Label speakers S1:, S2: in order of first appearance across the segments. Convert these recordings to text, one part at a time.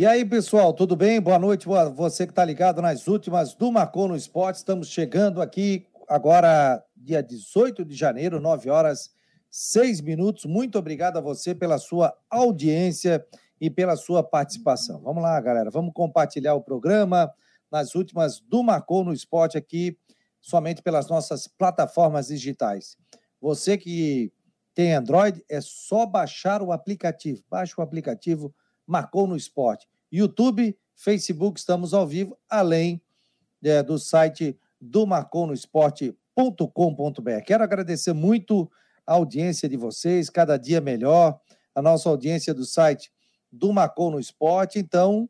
S1: E aí, pessoal, tudo bem? Boa noite, boa, você que está ligado nas últimas do Marcou no Esporte. Estamos chegando aqui agora, dia 18 de janeiro, 9 horas 6 minutos. Muito obrigado a você pela sua audiência e pela sua participação. Vamos lá, galera, vamos compartilhar o programa nas últimas do Marcou no Esporte aqui, somente pelas nossas plataformas digitais. Você que tem Android, é só baixar o aplicativo. Baixe o aplicativo Marcou no Esporte. YouTube, Facebook, estamos ao vivo, além é, do site do marconosport.com.br. Quero agradecer muito a audiência de vocês, cada dia melhor, a nossa audiência do site do Marcou no Esporte. Então,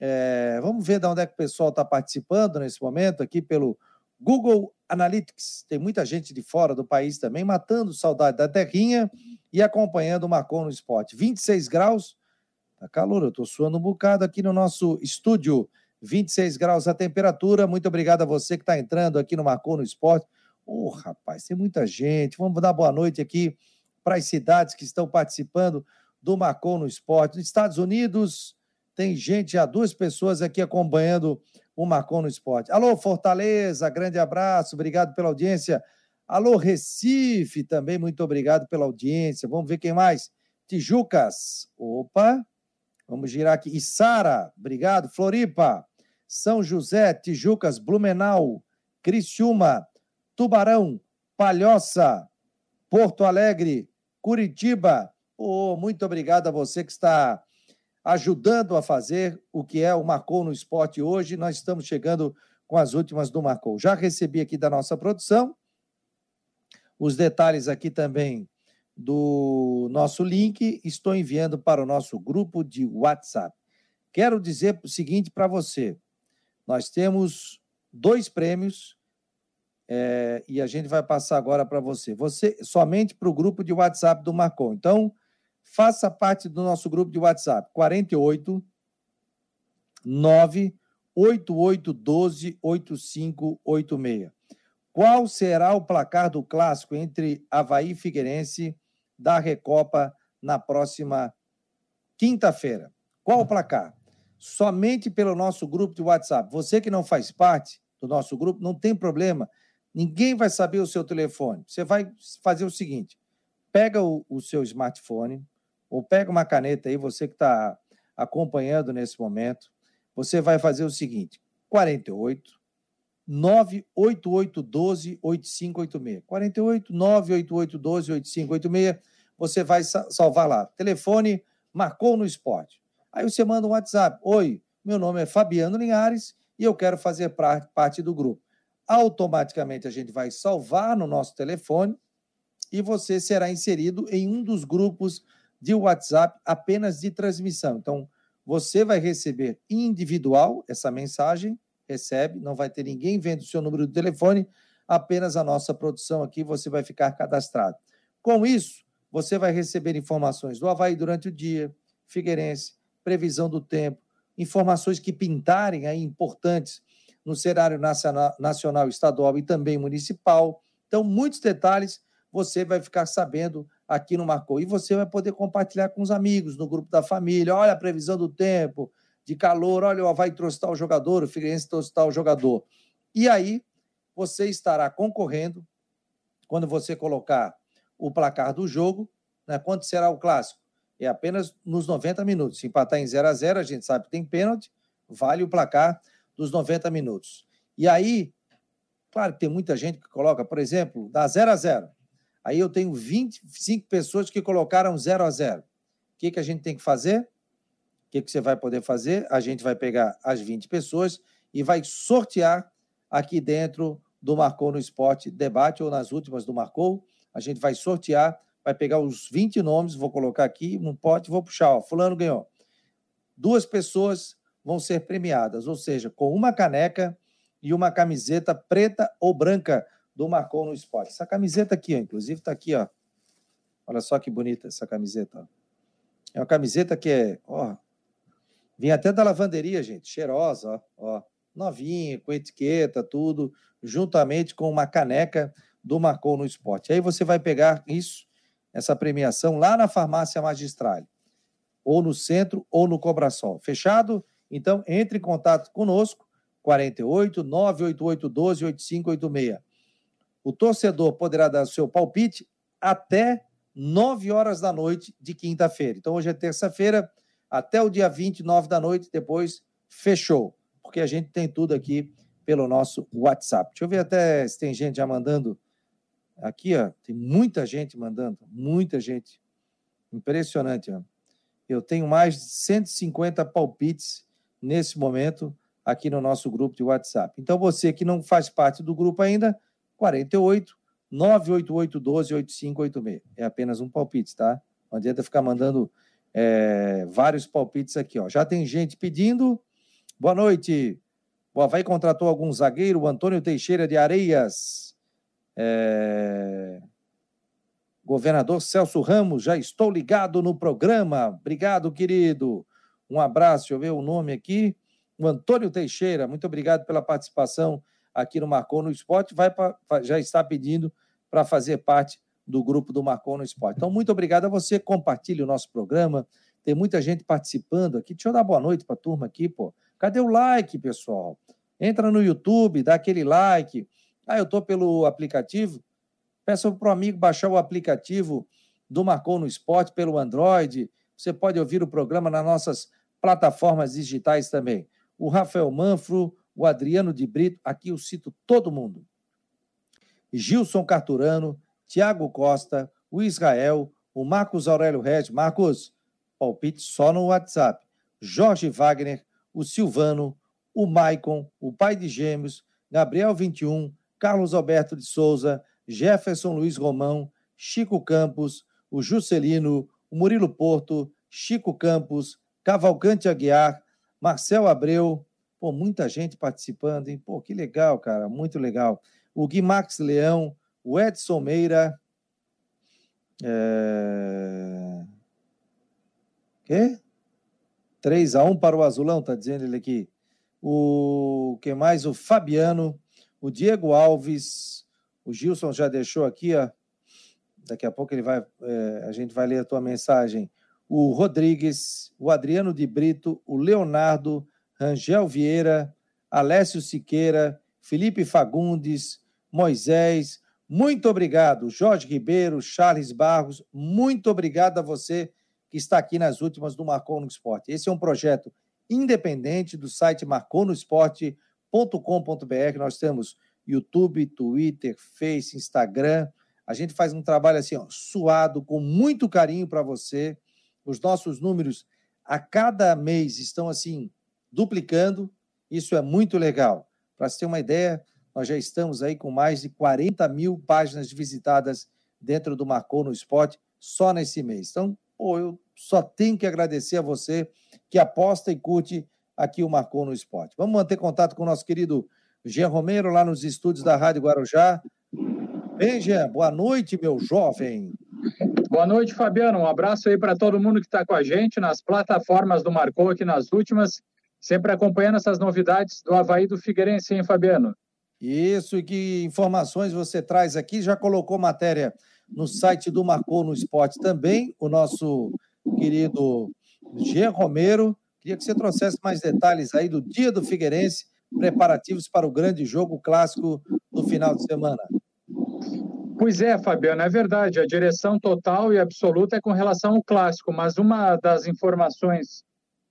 S1: é, vamos ver de onde é que o pessoal está participando nesse momento, aqui pelo Google Analytics. Tem muita gente de fora do país também, matando saudade da terrinha e acompanhando o Marcou no Esporte. 26 graus, Tá calor, eu tô suando um bocado aqui no nosso estúdio. 26 graus a temperatura. Muito obrigado a você que está entrando aqui no Marcou no Esporte. Ô, oh, rapaz, tem muita gente. Vamos dar boa noite aqui para as cidades que estão participando do Marcou no Esporte. Nos Estados Unidos, tem gente, já duas pessoas aqui acompanhando o Marcou no Esporte. Alô, Fortaleza, grande abraço, obrigado pela audiência. Alô, Recife, também muito obrigado pela audiência. Vamos ver quem mais. Tijucas, opa, Vamos girar aqui. Içara, obrigado. Floripa, São José, Tijucas, Blumenau, Criciúma, Tubarão, Palhoça, Porto Alegre, Curitiba. Oh, muito obrigado a você que está ajudando a fazer o que é o Marcou no Esporte hoje. Nós estamos chegando com as últimas do Marcou. Já recebi aqui da nossa produção os detalhes aqui também do nosso link, estou enviando para o nosso grupo de WhatsApp. Quero dizer o seguinte para você: nós temos dois prêmios é, e a gente vai passar agora para você. Você somente para o grupo de WhatsApp do Marcon. Então, faça parte do nosso grupo de WhatsApp 48 98812 8586. Qual será o placar do clássico entre Havaí e Figueirense da Recopa na próxima quinta-feira. Qual o placar? Somente pelo nosso grupo de WhatsApp. Você que não faz parte do nosso grupo, não tem problema. Ninguém vai saber o seu telefone. Você vai fazer o seguinte: pega o, o seu smartphone, ou pega uma caneta aí, você que está acompanhando nesse momento, você vai fazer o seguinte: 48 98812 8586. 48 98812 8586 você vai salvar lá. Telefone marcou no esporte. Aí você manda um WhatsApp. Oi, meu nome é Fabiano Linhares e eu quero fazer parte do grupo. Automaticamente a gente vai salvar no nosso telefone e você será inserido em um dos grupos de WhatsApp apenas de transmissão. Então, você vai receber individual essa mensagem, recebe, não vai ter ninguém vendo o seu número de telefone, apenas a nossa produção aqui, você vai ficar cadastrado. Com isso, você vai receber informações do Havaí durante o dia, Figueirense, previsão do tempo, informações que pintarem aí importantes no cenário nacional, nacional, estadual e também municipal. Então, muitos detalhes você vai ficar sabendo aqui no Marcou. E você vai poder compartilhar com os amigos, no grupo da família. Olha a previsão do tempo, de calor, olha, o Havaí trouxe tal jogador, o Figueirense trouxe tal jogador. E aí, você estará concorrendo, quando você colocar o placar do jogo. Né? Quanto será o clássico? É apenas nos 90 minutos. Se empatar em 0 a 0 a gente sabe que tem pênalti, vale o placar dos 90 minutos. E aí, claro que tem muita gente que coloca, por exemplo, dá 0 a 0 Aí eu tenho 25 pessoas que colocaram 0 a 0 O que, que a gente tem que fazer? O que, que você vai poder fazer? A gente vai pegar as 20 pessoas e vai sortear aqui dentro do Marcou no Esporte Debate ou nas últimas do Marcou a gente vai sortear, vai pegar os 20 nomes, vou colocar aqui num pote, vou puxar, ó, fulano ganhou. Duas pessoas vão ser premiadas, ou seja, com uma caneca e uma camiseta preta ou branca do Marcou no Esporte. Essa camiseta aqui, ó, inclusive está aqui, ó. Olha só que bonita essa camiseta. Ó. É uma camiseta que é, ó, vem até da lavanderia, gente, cheirosa, ó, ó, novinha, com etiqueta, tudo, juntamente com uma caneca do Marcou no Esporte. Aí você vai pegar isso, essa premiação, lá na farmácia magistral. ou no centro ou no Cobrasol. Fechado? Então, entre em contato conosco, 48 988 12 8586. O torcedor poderá dar seu palpite até 9 horas da noite de quinta-feira. Então, hoje é terça-feira, até o dia 29 da noite, depois fechou, porque a gente tem tudo aqui pelo nosso WhatsApp. Deixa eu ver até se tem gente já mandando. Aqui, ó, tem muita gente mandando, muita gente. Impressionante, ó. Eu tenho mais de 150 palpites nesse momento aqui no nosso grupo de WhatsApp. Então, você que não faz parte do grupo ainda, 48 988 12 8586. É apenas um palpite, tá? Não adianta ficar mandando é, vários palpites aqui. Ó. Já tem gente pedindo. Boa noite. O Havaí contratou algum zagueiro, o Antônio Teixeira de Areias. É... Governador Celso Ramos, já estou ligado no programa. Obrigado, querido. Um abraço, deixa eu ver o nome aqui. O Antônio Teixeira, muito obrigado pela participação aqui no Marcou no Esporte. Vai pra, já está pedindo para fazer parte do grupo do Marcou no Esporte. Então, muito obrigado a você. Compartilhe o nosso programa. Tem muita gente participando aqui. Deixa eu dar boa noite para a turma aqui, pô. Cadê o like, pessoal? Entra no YouTube, dá aquele like. Ah, eu estou pelo aplicativo. Peça para o amigo baixar o aplicativo do Marcou no Esporte pelo Android. Você pode ouvir o programa nas nossas plataformas digitais também. O Rafael Manfro, o Adriano de Brito, aqui eu cito todo mundo. Gilson Carturano, Tiago Costa, o Israel, o Marcos Aurélio Regis, Marcos, palpite só no WhatsApp. Jorge Wagner, o Silvano, o Maicon, o pai de gêmeos, Gabriel 21, Carlos Alberto de Souza, Jefferson Luiz Romão, Chico Campos, o Juscelino, o Murilo Porto, Chico Campos, Cavalcante Aguiar, Marcel Abreu, pô, muita gente participando, hein? Pô, que legal, cara, muito legal. O Gui Max Leão, o Edson Meira. É... Quê? 3 a 1 para o Azulão, tá dizendo ele aqui. O que mais? O Fabiano, o Diego Alves, o Gilson já deixou aqui, ó. Daqui a pouco ele vai, é, a gente vai ler a tua mensagem. O Rodrigues, o Adriano de Brito, o Leonardo, Rangel Vieira, Alessio Siqueira, Felipe Fagundes, Moisés, muito obrigado, Jorge Ribeiro, Charles Barros, muito obrigado a você que está aqui nas últimas do Marcou no Esporte. Esse é um projeto independente do site marconosport.com.br. Nós temos YouTube, Twitter, Face, Instagram. A gente faz um trabalho assim, ó, suado, com muito carinho para você. Os nossos números a cada mês estão assim duplicando. Isso é muito legal. Para você ter uma ideia, nós já estamos aí com mais de 40 mil páginas visitadas dentro do Marcou no Esporte só nesse mês. Então, pô, eu só tenho que agradecer a você que aposta e curte aqui o Marcou no Esporte. Vamos manter contato com o nosso querido Jean Romero, lá nos estúdios da Rádio Guarujá. Bem, Jean, boa noite, meu jovem.
S2: Boa noite, Fabiano. Um abraço aí para todo mundo que está com a gente nas plataformas do Marcou aqui nas últimas, sempre acompanhando essas novidades do Havaí do Figueirense, hein, Fabiano?
S1: Isso, e que informações você traz aqui? Já colocou matéria no site do Marcou no Esporte também, o nosso querido G. Romero. Queria que você trouxesse mais detalhes aí do dia do Figueirense, preparativos para o grande jogo clássico do final de semana.
S2: Pois é, Fabiano, é verdade. A direção total e absoluta é com relação ao clássico, mas uma das informações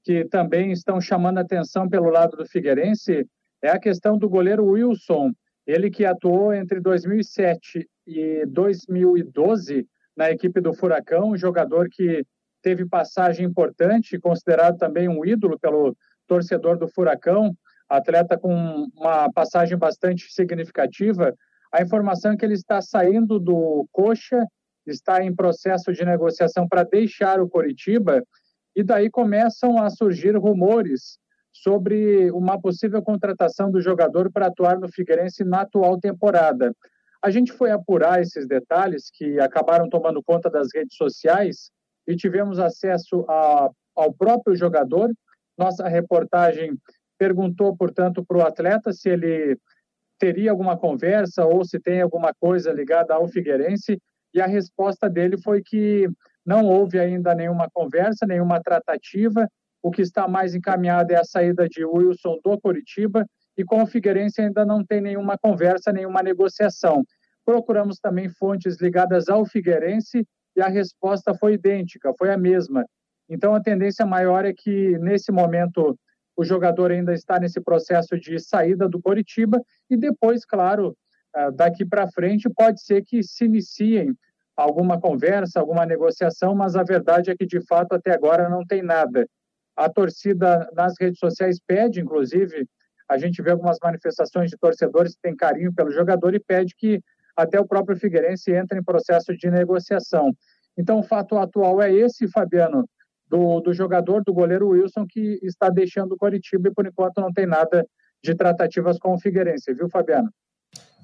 S2: que também estão chamando atenção pelo lado do Figueirense é a questão do goleiro Wilson, ele que atuou entre 2007 e 2012 na equipe do Furacão, um jogador que teve passagem importante, considerado também um ídolo pelo torcedor do Furacão, atleta com uma passagem bastante significativa. A informação é que ele está saindo do Coxa, está em processo de negociação para deixar o Coritiba, e daí começam a surgir rumores sobre uma possível contratação do jogador para atuar no Figueirense na atual temporada. A gente foi apurar esses detalhes que acabaram tomando conta das redes sociais e tivemos acesso a, ao próprio jogador. Nossa reportagem perguntou, portanto, para o atleta se ele teria alguma conversa ou se tem alguma coisa ligada ao Figueirense, e a resposta dele foi que não houve ainda nenhuma conversa, nenhuma tratativa. O que está mais encaminhado é a saída de Wilson do Coritiba e com o Figueirense ainda não tem nenhuma conversa, nenhuma negociação. Procuramos também fontes ligadas ao Figueirense e a resposta foi idêntica, foi a mesma. Então a tendência maior é que nesse momento o jogador ainda está nesse processo de saída do Coritiba e depois, claro, ah, daqui para frente pode ser que se iniciem alguma conversa, alguma negociação, mas a verdade é que de fato até agora não tem nada. A torcida nas redes sociais pede, inclusive, a gente vê algumas manifestações de torcedores que têm carinho pelo jogador e pede que até o próprio Figueirense entre em processo de negociação. Então, o fato atual é esse, Fabiano, do, do jogador, do goleiro Wilson, que está deixando o Coritiba e, por enquanto, não tem nada de tratativas com o Figueirense, viu, Fabiano?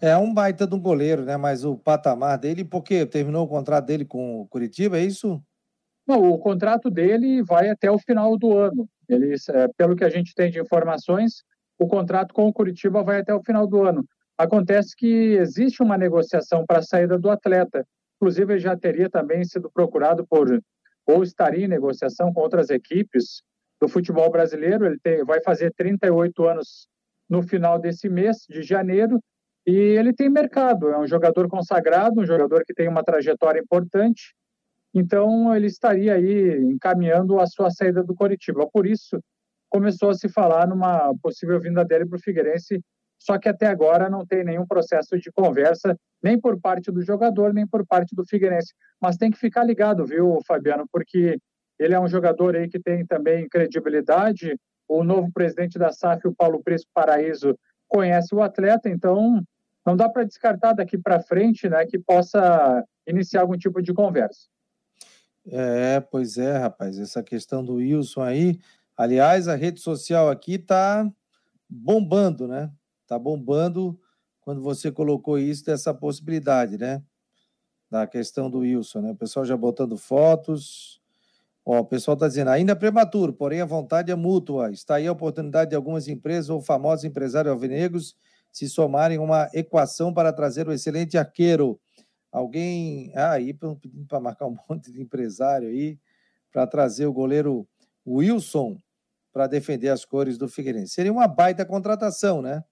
S1: É um baita de um goleiro, né? Mas o patamar dele, porque terminou o contrato dele com o Curitiba, é isso?
S2: Não, o contrato dele vai até o final do ano. Ele, é, pelo que a gente tem de informações, o contrato com o Curitiba vai até o final do ano. Acontece que existe uma negociação para a saída do atleta. Inclusive, ele já teria também sido procurado por, ou estaria em negociação com outras equipes do futebol brasileiro. Ele tem, vai fazer 38 anos no final desse mês de janeiro e ele tem mercado. É um jogador consagrado, um jogador que tem uma trajetória importante. Então, ele estaria aí encaminhando a sua saída do Coritiba. Por isso, começou a se falar numa possível vinda dele para o Figueirense só que até agora não tem nenhum processo de conversa, nem por parte do jogador, nem por parte do Figueirense. Mas tem que ficar ligado, viu, Fabiano, porque ele é um jogador aí que tem também credibilidade. O novo presidente da SAF, o Paulo Prisco Paraíso, conhece o atleta, então não dá para descartar daqui para frente, né, que possa iniciar algum tipo de conversa.
S1: É, pois é, rapaz, essa questão do Wilson aí, aliás, a rede social aqui tá bombando, né? Tá bombando quando você colocou isso dessa possibilidade, né? Da questão do Wilson, né? O pessoal já botando fotos. Ó, o pessoal está dizendo, ainda é prematuro, porém a vontade é mútua. Está aí a oportunidade de algumas empresas ou famosos empresários alvinegros se somarem uma equação para trazer o excelente arqueiro. Alguém. Ah, aí pedindo para marcar um monte de empresário aí para trazer o goleiro Wilson para defender as cores do Figueirense. Seria uma baita contratação, né?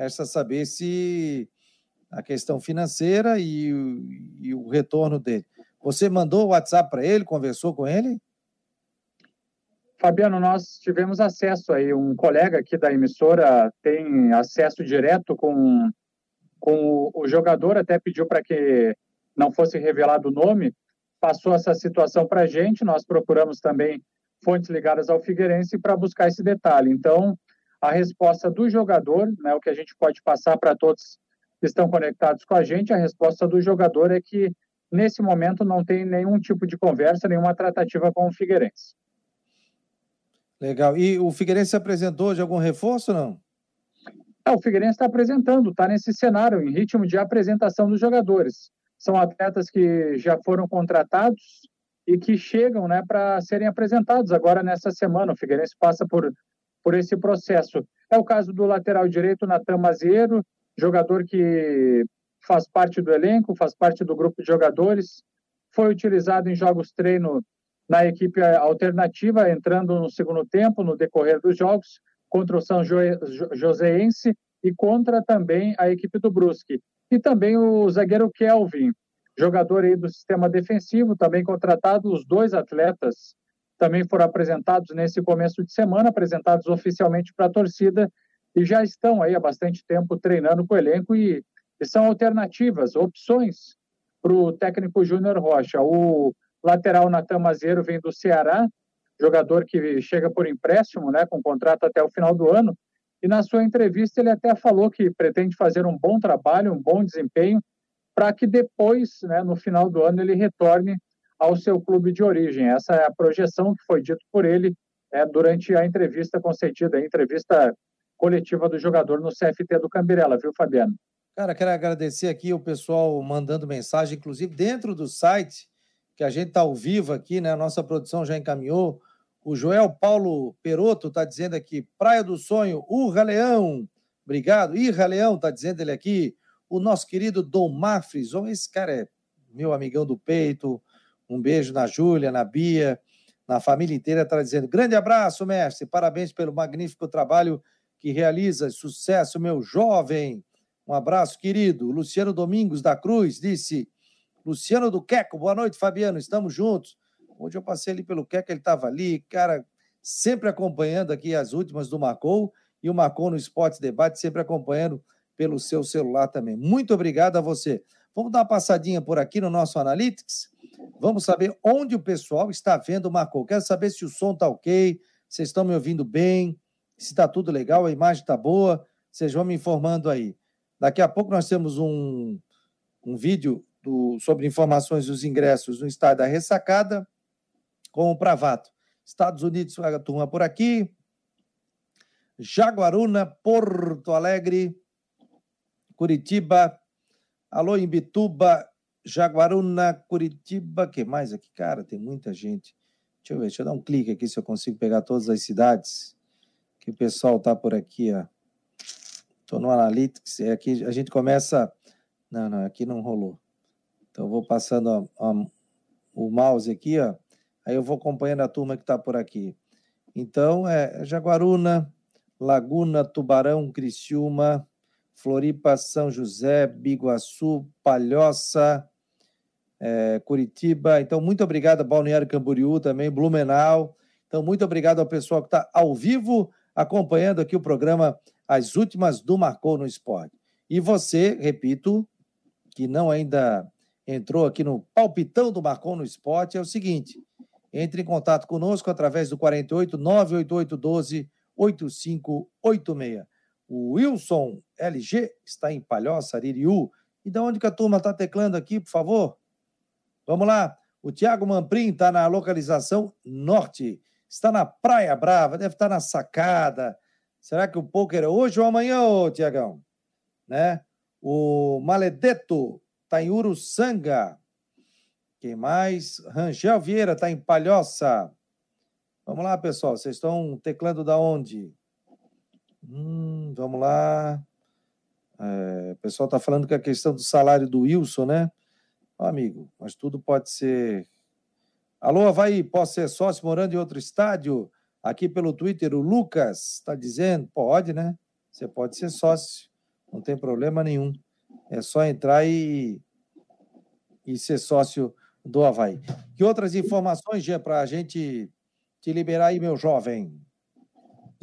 S1: Resta saber se a questão financeira e, e o retorno dele. Você mandou o WhatsApp para ele, conversou com ele?
S2: Fabiano, nós tivemos acesso aí, um colega aqui da emissora tem acesso direto com, com o, o jogador, até pediu para que não fosse revelado o nome, passou essa situação para a gente, nós procuramos também fontes ligadas ao Figueirense para buscar esse detalhe. Então, a resposta do jogador, né, o que a gente pode passar para todos que estão conectados com a gente, a resposta do jogador é que nesse momento não tem nenhum tipo de conversa, nenhuma tratativa com o Figueirense.
S1: Legal. E o Figueirense apresentou de algum reforço não?
S2: É, o Figueirense está apresentando, está nesse cenário, em ritmo de apresentação dos jogadores. São atletas que já foram contratados e que chegam né, para serem apresentados agora nessa semana. O Figueirense passa por por esse processo. É o caso do lateral direito, Natan Mazeiro, jogador que faz parte do elenco, faz parte do grupo de jogadores, foi utilizado em jogos treino na equipe alternativa, entrando no segundo tempo, no decorrer dos jogos, contra o São Joséense e contra também a equipe do Brusque. E também o zagueiro Kelvin, jogador aí do sistema defensivo, também contratado, os dois atletas também foram apresentados nesse começo de semana, apresentados oficialmente para a torcida e já estão aí há bastante tempo treinando com o elenco e, e são alternativas, opções para o técnico Júnior Rocha. O lateral Natan Mazeiro vem do Ceará, jogador que chega por empréstimo, né, com contrato até o final do ano, e na sua entrevista ele até falou que pretende fazer um bom trabalho, um bom desempenho, para que depois, né, no final do ano, ele retorne ao seu clube de origem. Essa é a projeção que foi dito por ele é, durante a entrevista concedida, a entrevista coletiva do jogador no CFT do Cambirela, viu, Fabiano?
S1: Cara, quero agradecer aqui o pessoal mandando mensagem, inclusive dentro do site, que a gente está ao vivo aqui, né? A nossa produção já encaminhou. O Joel Paulo Peroto está dizendo aqui, Praia do Sonho, Urra Leão. Obrigado. Irra Leão está dizendo ele aqui. O nosso querido Dom Frison, esse cara é meu amigão do peito, Um beijo na Júlia, na Bia, na família inteira, está dizendo: grande abraço, mestre, parabéns pelo magnífico trabalho que realiza. Sucesso, meu jovem. Um abraço, querido. Luciano Domingos da Cruz disse: Luciano do Queco, boa noite, Fabiano, estamos juntos. Hoje eu passei ali pelo Queco, ele estava ali, cara, sempre acompanhando aqui as últimas do Marcou e o Marcou no Esportes Debate, sempre acompanhando pelo seu celular também. Muito obrigado a você. Vamos dar uma passadinha por aqui no nosso Analytics. Vamos saber onde o pessoal está vendo o Marcou. Quero saber se o som está ok, vocês estão me ouvindo bem, se está tudo legal, a imagem está boa. Vocês vão me informando aí. Daqui a pouco nós temos um, um vídeo do, sobre informações dos ingressos no estádio da Ressacada com o Pravato. Estados Unidos, a turma por aqui. Jaguaruna, Porto Alegre, Curitiba, alô Imbituba, Jaguaruna, Curitiba, que mais aqui? Cara, tem muita gente. Deixa eu ver, deixa eu dar um clique aqui se eu consigo pegar todas as cidades que o pessoal tá por aqui, ó. Tô no Analytics, é aqui a gente começa... Não, não, aqui não rolou. Então eu vou passando o mouse aqui, ó. Aí eu vou acompanhando a turma que está por aqui. Então, é Jaguaruna, Laguna, Tubarão, Criciúma, Floripa, São José, Biguaçu, Palhoça, é, Curitiba. Então, muito obrigado Balneário Camboriú também, Blumenau. Então, muito obrigado ao pessoal que está ao vivo acompanhando aqui o programa As Últimas do Marcou no Esporte. E você, repito, que não ainda entrou aqui no palpitão do Marcou no Esporte, é o seguinte: entre em contato conosco através do 48 988 12 8586. O Wilson LG está em Palhoça, Aririú. E da onde que a turma está teclando aqui, por favor? Vamos lá. O Tiago Mamprim está na localização norte. Está na Praia Brava, deve estar na sacada. Será que o pôquer é hoje ou amanhã, ô Tiagão? Né? O Maledeto está em Uruçanga. Quem mais? Rangel Vieira está em Palhoça. Vamos lá, pessoal. Vocês estão teclando da onde? Hum, vamos lá. É, o pessoal está falando que a questão do salário do Wilson, né? Ó, amigo, mas tudo pode ser. Alô, Havaí, posso ser sócio morando em outro estádio? Aqui pelo Twitter, o Lucas está dizendo: pode, né? Você pode ser sócio, não tem problema nenhum. É só entrar e, e ser sócio do Havaí. Que outras informações, Jean, para a gente te liberar aí, meu jovem?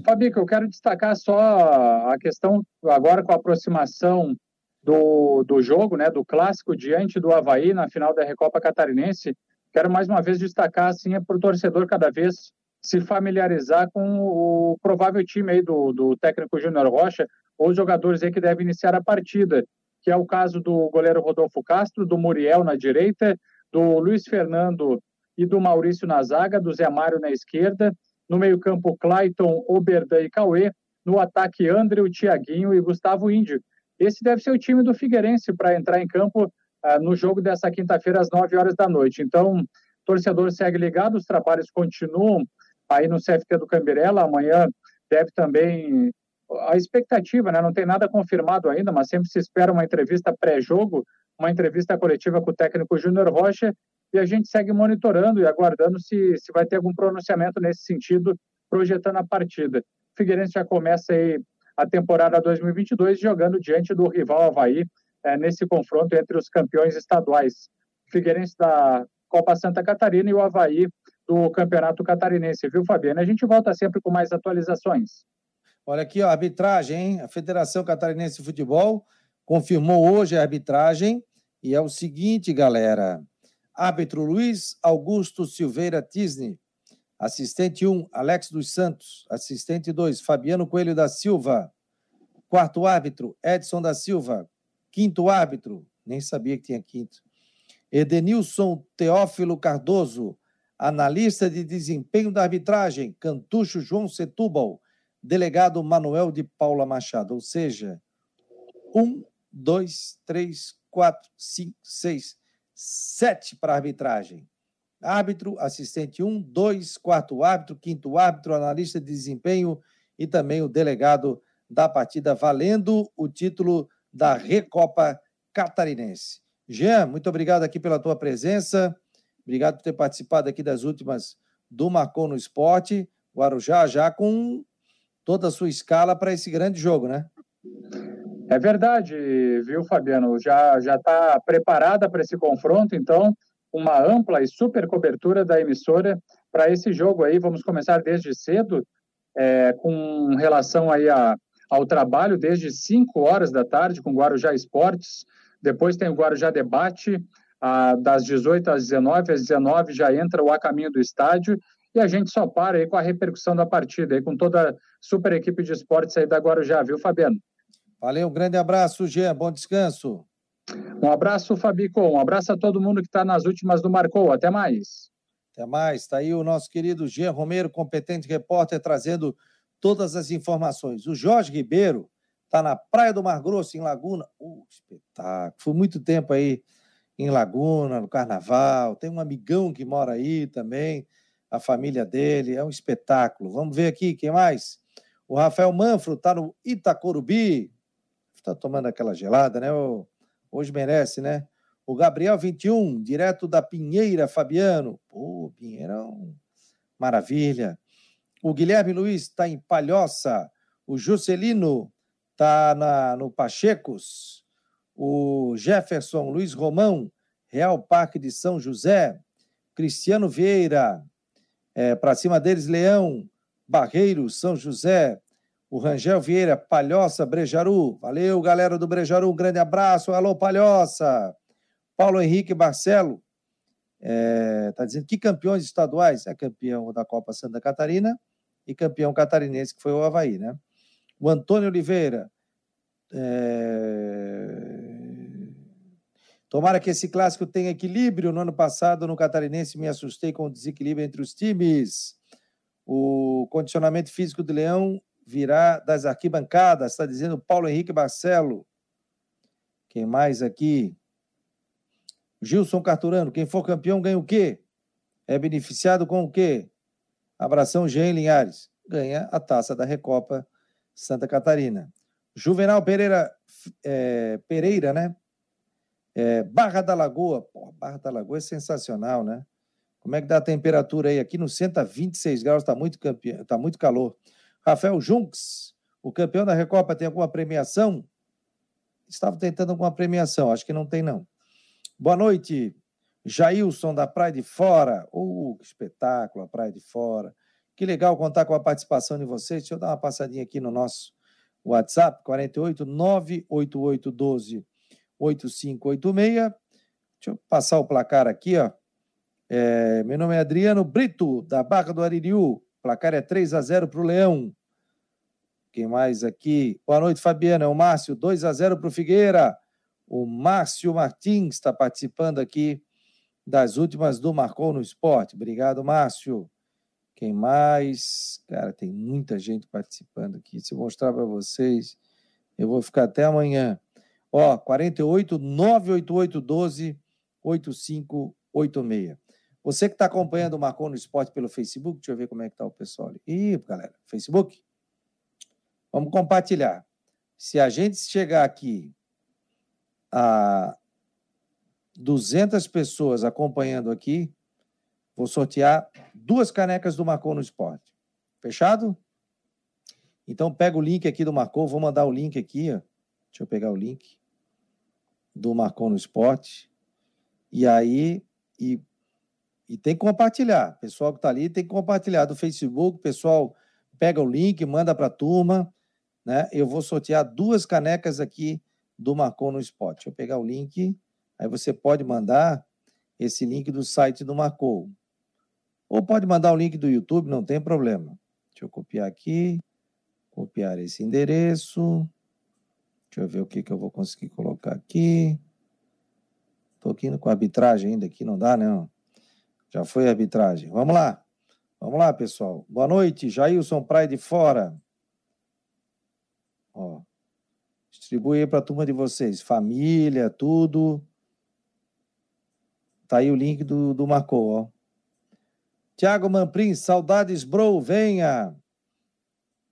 S2: Fabico, eu quero destacar só a questão agora com a aproximação do, do jogo, né, do clássico diante do Havaí na final da Recopa Catarinense. Quero mais uma vez destacar assim é para o torcedor cada vez se familiarizar com o provável time aí do, do técnico Júnior Rocha ou os jogadores aí que devem iniciar a partida, que é o caso do goleiro Rodolfo Castro, do Muriel na direita, do Luiz Fernando e do Maurício na zaga, do Zé Mário na esquerda, no meio-campo, Clayton, Oberdan e Cauê. No ataque, André, o Tiaguinho e Gustavo Índio. Esse deve ser o time do Figueirense para entrar em campo uh, no jogo dessa quinta-feira, às 9 horas da noite. Então, torcedor segue ligado, os trabalhos continuam aí no CFT do Cambirela. Amanhã deve também. A expectativa, né? Não tem nada confirmado ainda, mas sempre se espera uma entrevista pré-jogo, uma entrevista coletiva com o técnico Júnior Rocha e a gente segue monitorando e aguardando se, se vai ter algum pronunciamento nesse sentido, projetando a partida. O Figueirense já começa aí a temporada 2022 jogando diante do rival Havaí é, nesse confronto entre os campeões estaduais. O Figueirense da Copa Santa Catarina e o Havaí do Campeonato Catarinense, viu, Fabiano? A gente volta sempre com mais atualizações.
S1: Olha aqui, a arbitragem, hein? A Federação Catarinense de Futebol confirmou hoje a arbitragem e é o seguinte, galera. Árbitro Luiz Augusto Silveira Tisne. Assistente 1, Alex dos Santos. Assistente 2, Fabiano Coelho da Silva. Quarto árbitro, Edson da Silva. Quinto árbitro, nem sabia que tinha quinto. Edenilson Teófilo Cardoso. Analista de desempenho da arbitragem, Cantucho João Setúbal. Delegado Manuel de Paula Machado. Ou seja, um, dois, três, quatro, cinco, seis, sete para arbitragem. Árbitro, assistente um, dois, quarto árbitro, quinto árbitro, analista de desempenho e também o delegado da partida, valendo o título da Recopa Catarinense. Jean, muito obrigado aqui pela tua presença. Obrigado por ter participado aqui das últimas do Marcou no Esporte. Guarujá já com toda a sua escala para esse grande jogo, né?
S2: É verdade, viu, Fabiano? Já já está preparada para esse confronto, então uma ampla e super cobertura da emissora para esse jogo aí. Vamos começar desde cedo, é, com relação aí a, ao trabalho, desde 5 horas da tarde, com Guarujá Esportes. Depois tem o Guarujá Debate, a, das 18 às 19, às 19 já entra o A Caminho do Estádio, e a gente só para aí com a repercussão da partida, aí com toda a super equipe de esportes aí da Guarujá, viu, Fabiano?
S1: Valeu, um grande abraço, Jean, bom descanso.
S2: Um abraço, Fabico. Um abraço a todo mundo que está nas últimas do Marcou. Até mais.
S1: Até mais. Está aí o nosso querido Jean Romero, competente repórter, trazendo todas as informações. O Jorge Ribeiro está na Praia do Mar Grosso, em Laguna. Uh, espetáculo. Foi muito tempo aí em Laguna, no Carnaval. Tem um amigão que mora aí também, a família dele. É um espetáculo. Vamos ver aqui, quem mais? O Rafael Manfro está no Itacorubi. Está tomando aquela gelada, né? Hoje merece, né? O Gabriel 21, direto da Pinheira, Fabiano. Pô, Pinheirão, maravilha. O Guilherme Luiz está em Palhoça. O Juscelino está no Pachecos. O Jefferson Luiz Romão, Real Parque de São José. Cristiano Vieira, é, para cima deles, Leão, Barreiro, São José. O Rangel Vieira, Palhoça, Brejaru. Valeu, galera do Brejaru. Um grande abraço. Alô, Palhoça. Paulo Henrique Marcelo. Está é, dizendo que campeões estaduais? É campeão da Copa Santa Catarina e campeão catarinense, que foi o Havaí, né? O Antônio Oliveira. É... Tomara que esse clássico tenha equilíbrio. No ano passado, no Catarinense, me assustei com o desequilíbrio entre os times. O condicionamento físico do Leão virá das arquibancadas, está dizendo Paulo Henrique Barcelo. Quem mais aqui? Gilson Carturano, quem for campeão ganha o quê? É beneficiado com o quê? Abração Jean Linhares, ganha a taça da Recopa Santa Catarina. Juvenal Pereira, é, Pereira, né? É, Barra da Lagoa, Pô, Barra da Lagoa é sensacional, né? Como é que dá a temperatura aí? Aqui no centro 26 graus, está muito, campe... tá muito calor. Rafael Junks, o campeão da Recopa, tem alguma premiação? Estava tentando alguma premiação, acho que não tem, não. Boa noite, Jailson da Praia de Fora. Uh, que espetáculo, a Praia de Fora. Que legal contar com a participação de vocês. Deixa eu dar uma passadinha aqui no nosso WhatsApp, 48 988 12 8586. Deixa eu passar o placar aqui, ó. É, meu nome é Adriano Brito, da Barra do Aririu. Placar é 3 a 0 para o Leão. Quem mais aqui? Boa noite, Fabiana. É o Márcio, 2 a 0 para o Figueira. O Márcio Martins está participando aqui das últimas do Marcou no Esporte. Obrigado, Márcio. Quem mais? Cara, tem muita gente participando aqui. Se eu mostrar para vocês, eu vou ficar até amanhã. Ó, 48 988 12 8586. Você que está acompanhando o Marcou no Esporte pelo Facebook, deixa eu ver como é que está o pessoal ali. Ih, galera, Facebook? Vamos compartilhar. Se a gente chegar aqui a 200 pessoas acompanhando aqui, vou sortear duas canecas do Marcou no Esporte. Fechado? Então pega o link aqui do Marcou, vou mandar o link aqui, ó. Deixa eu pegar o link do Marcou no Esporte. E aí e, e tem que compartilhar. Pessoal que está ali tem que compartilhar do Facebook, pessoal pega o link, manda para a turma né? Eu vou sortear duas canecas aqui do Marcou no Spot. Eu pegar o link. Aí você pode mandar esse link do site do Marcou. Ou pode mandar o link do YouTube, não tem problema. Deixa eu copiar aqui. Copiar esse endereço. Deixa eu ver o que, que eu vou conseguir colocar aqui. Estou aqui com arbitragem ainda, aqui não dá, não. Já foi a arbitragem. Vamos lá. Vamos lá, pessoal. Boa noite, Jailson Praia de Fora. Ó, distribui aí para a turma de vocês, família, tudo. Tá aí o link do, do ó. Tiago Mamprim, saudades, bro, venha.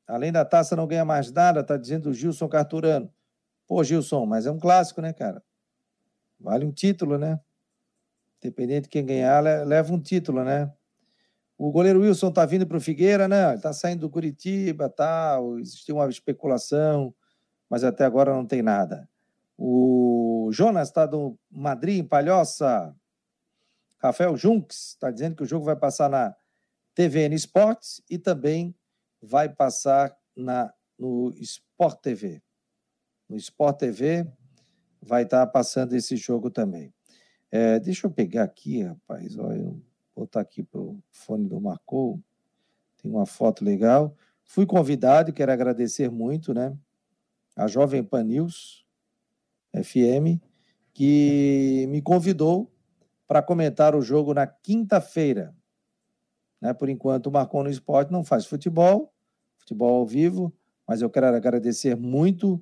S1: Além da taça, não ganha mais nada, tá dizendo o Gilson Carturano. Pô, Gilson, mas é um clássico, né, cara? Vale um título, né? Independente de quem ganhar, leva um título, né? O goleiro Wilson está vindo para o Figueira, não, ele está saindo do Curitiba, tal, existiu uma especulação, mas até agora não tem nada. O Jonas está do Madrid, em Palhoça. Rafael Junks está dizendo que o jogo vai passar na TVN Esportes e também vai passar na, no Sport TV. No Sport TV vai estar tá passando esse jogo também. É, deixa eu pegar aqui, rapaz. Olha, eu vou botar aqui para o fone do Marcou. Tem uma foto legal. Fui convidado quero agradecer muito, né? A Jovem Pan News FM, que me convidou para comentar o jogo na quinta-feira. Né? Por enquanto, o Marcon no Esporte não faz futebol, futebol ao vivo, mas eu quero agradecer muito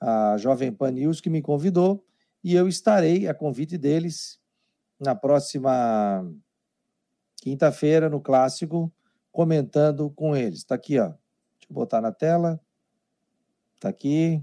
S1: a Jovem Pan News que me convidou e eu estarei, a convite deles, na próxima quinta-feira, no Clássico, comentando com eles. Está aqui, ó. Deixa eu botar na tela. Está aqui.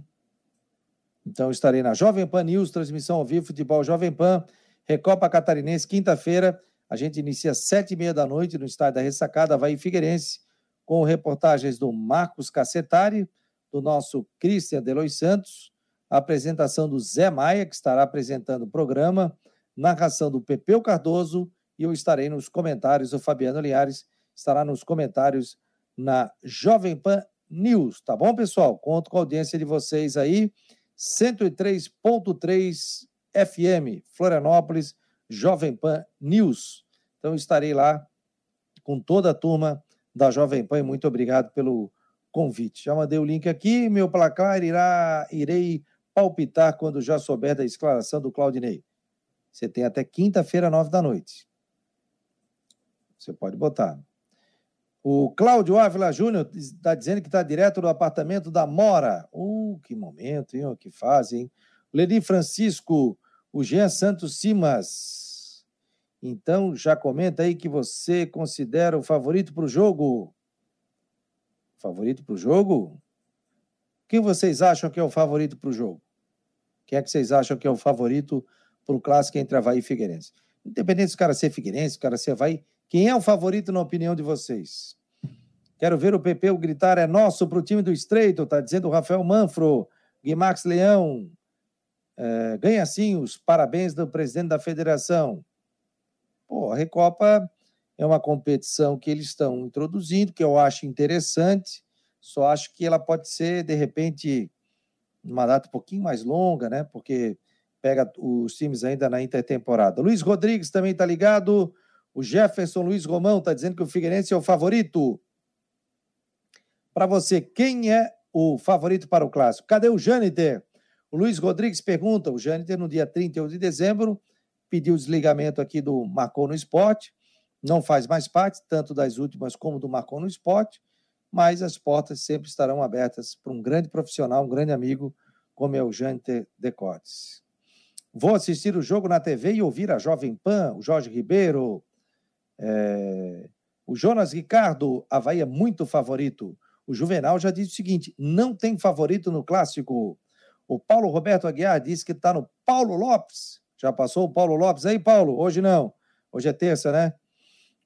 S1: Então, estarei na Jovem Pan News, transmissão ao vivo, futebol Jovem Pan, Recopa Catarinense, quinta-feira. A gente inicia às sete e meia da noite no estádio da Ressacada, Havaí Figueirense, com reportagens do Marcos Cacetari, do nosso Cristian Delois Santos, apresentação do Zé Maia, que estará apresentando o programa, narração do Pepeu Cardoso, e eu estarei nos comentários, o Fabiano Linhares estará nos comentários na Jovem Pan News, tá bom, pessoal? Conto com a audiência de vocês aí, 103.3 FM, Florianópolis, Jovem Pan News. Então estarei lá com toda a turma da Jovem Pan e muito obrigado pelo convite. Já mandei o link aqui, meu placar irá irei palpitar quando já souber da esclaração do Claudinei. Você tem até quinta-feira, nove da noite. Você pode botar. O Cláudio Ávila Júnior está dizendo que está direto do apartamento da Mora. Uh, que momento, hein? Que fase, hein? Leni Francisco, o Jean Santos Simas. Então, já comenta aí que você considera o favorito para o jogo. Favorito para o jogo? Quem vocês acham que é o favorito para o jogo? Quem é que vocês acham que é o favorito para o clássico entre Havaí e Figueirense? Independente se o cara ser Figueirense, o cara ser Havaí, quem é o favorito na opinião de vocês? Quero ver o PP gritar é nosso para o time do Estreito, tá dizendo o Rafael Manfro, Guimax Leão. É, ganha sim os parabéns do presidente da federação. Pô, a Recopa é uma competição que eles estão introduzindo, que eu acho interessante, só acho que ela pode ser, de repente, uma data um pouquinho mais longa, né? Porque pega os times ainda na intertemporada. Luiz Rodrigues também está ligado. O Jefferson Luiz Romão está dizendo que o Figueirense é o favorito. Para você, quem é o favorito para o clássico? Cadê o Jâniter? O Luiz Rodrigues pergunta. O Jâniter, no dia 31 de dezembro, pediu desligamento aqui do Marcou no Esporte. Não faz mais parte, tanto das últimas como do Marcou no Esporte mas as portas sempre estarão abertas para um grande profissional, um grande amigo, como é o Jante Decotes. Vou assistir o jogo na TV e ouvir a Jovem Pan, o Jorge Ribeiro, é... o Jonas Ricardo, Havaí é muito favorito. O Juvenal já disse o seguinte: não tem favorito no clássico. O Paulo Roberto Aguiar disse que está no Paulo Lopes. Já passou o Paulo Lopes aí, Paulo? Hoje não. Hoje é terça, né?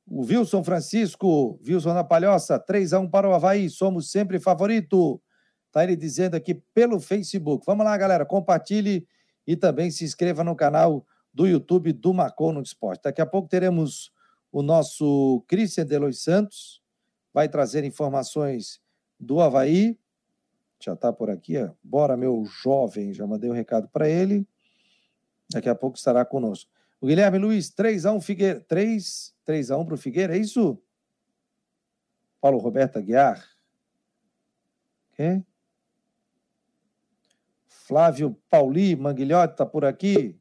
S1: O Wilson Francisco, Wilson na Palhoça, 3x1 para o Havaí, somos sempre favorito. Está ele dizendo aqui pelo Facebook. Vamos lá, galera, compartilhe e também se inscreva no canal do YouTube do Marcou no Esporte. Daqui a pouco teremos o nosso Christian Delois Santos, vai trazer informações do Havaí. Já está por aqui, ó. Bora, meu jovem, já mandei um recado para ele. Daqui a pouco estará conosco. O Guilherme Luiz, 3x1 Figueira. 3, 3x1 para o Figueira, é isso? Paulo Roberto Aguiar. Okay. Flávio Pauli, Manguilhote está por aqui.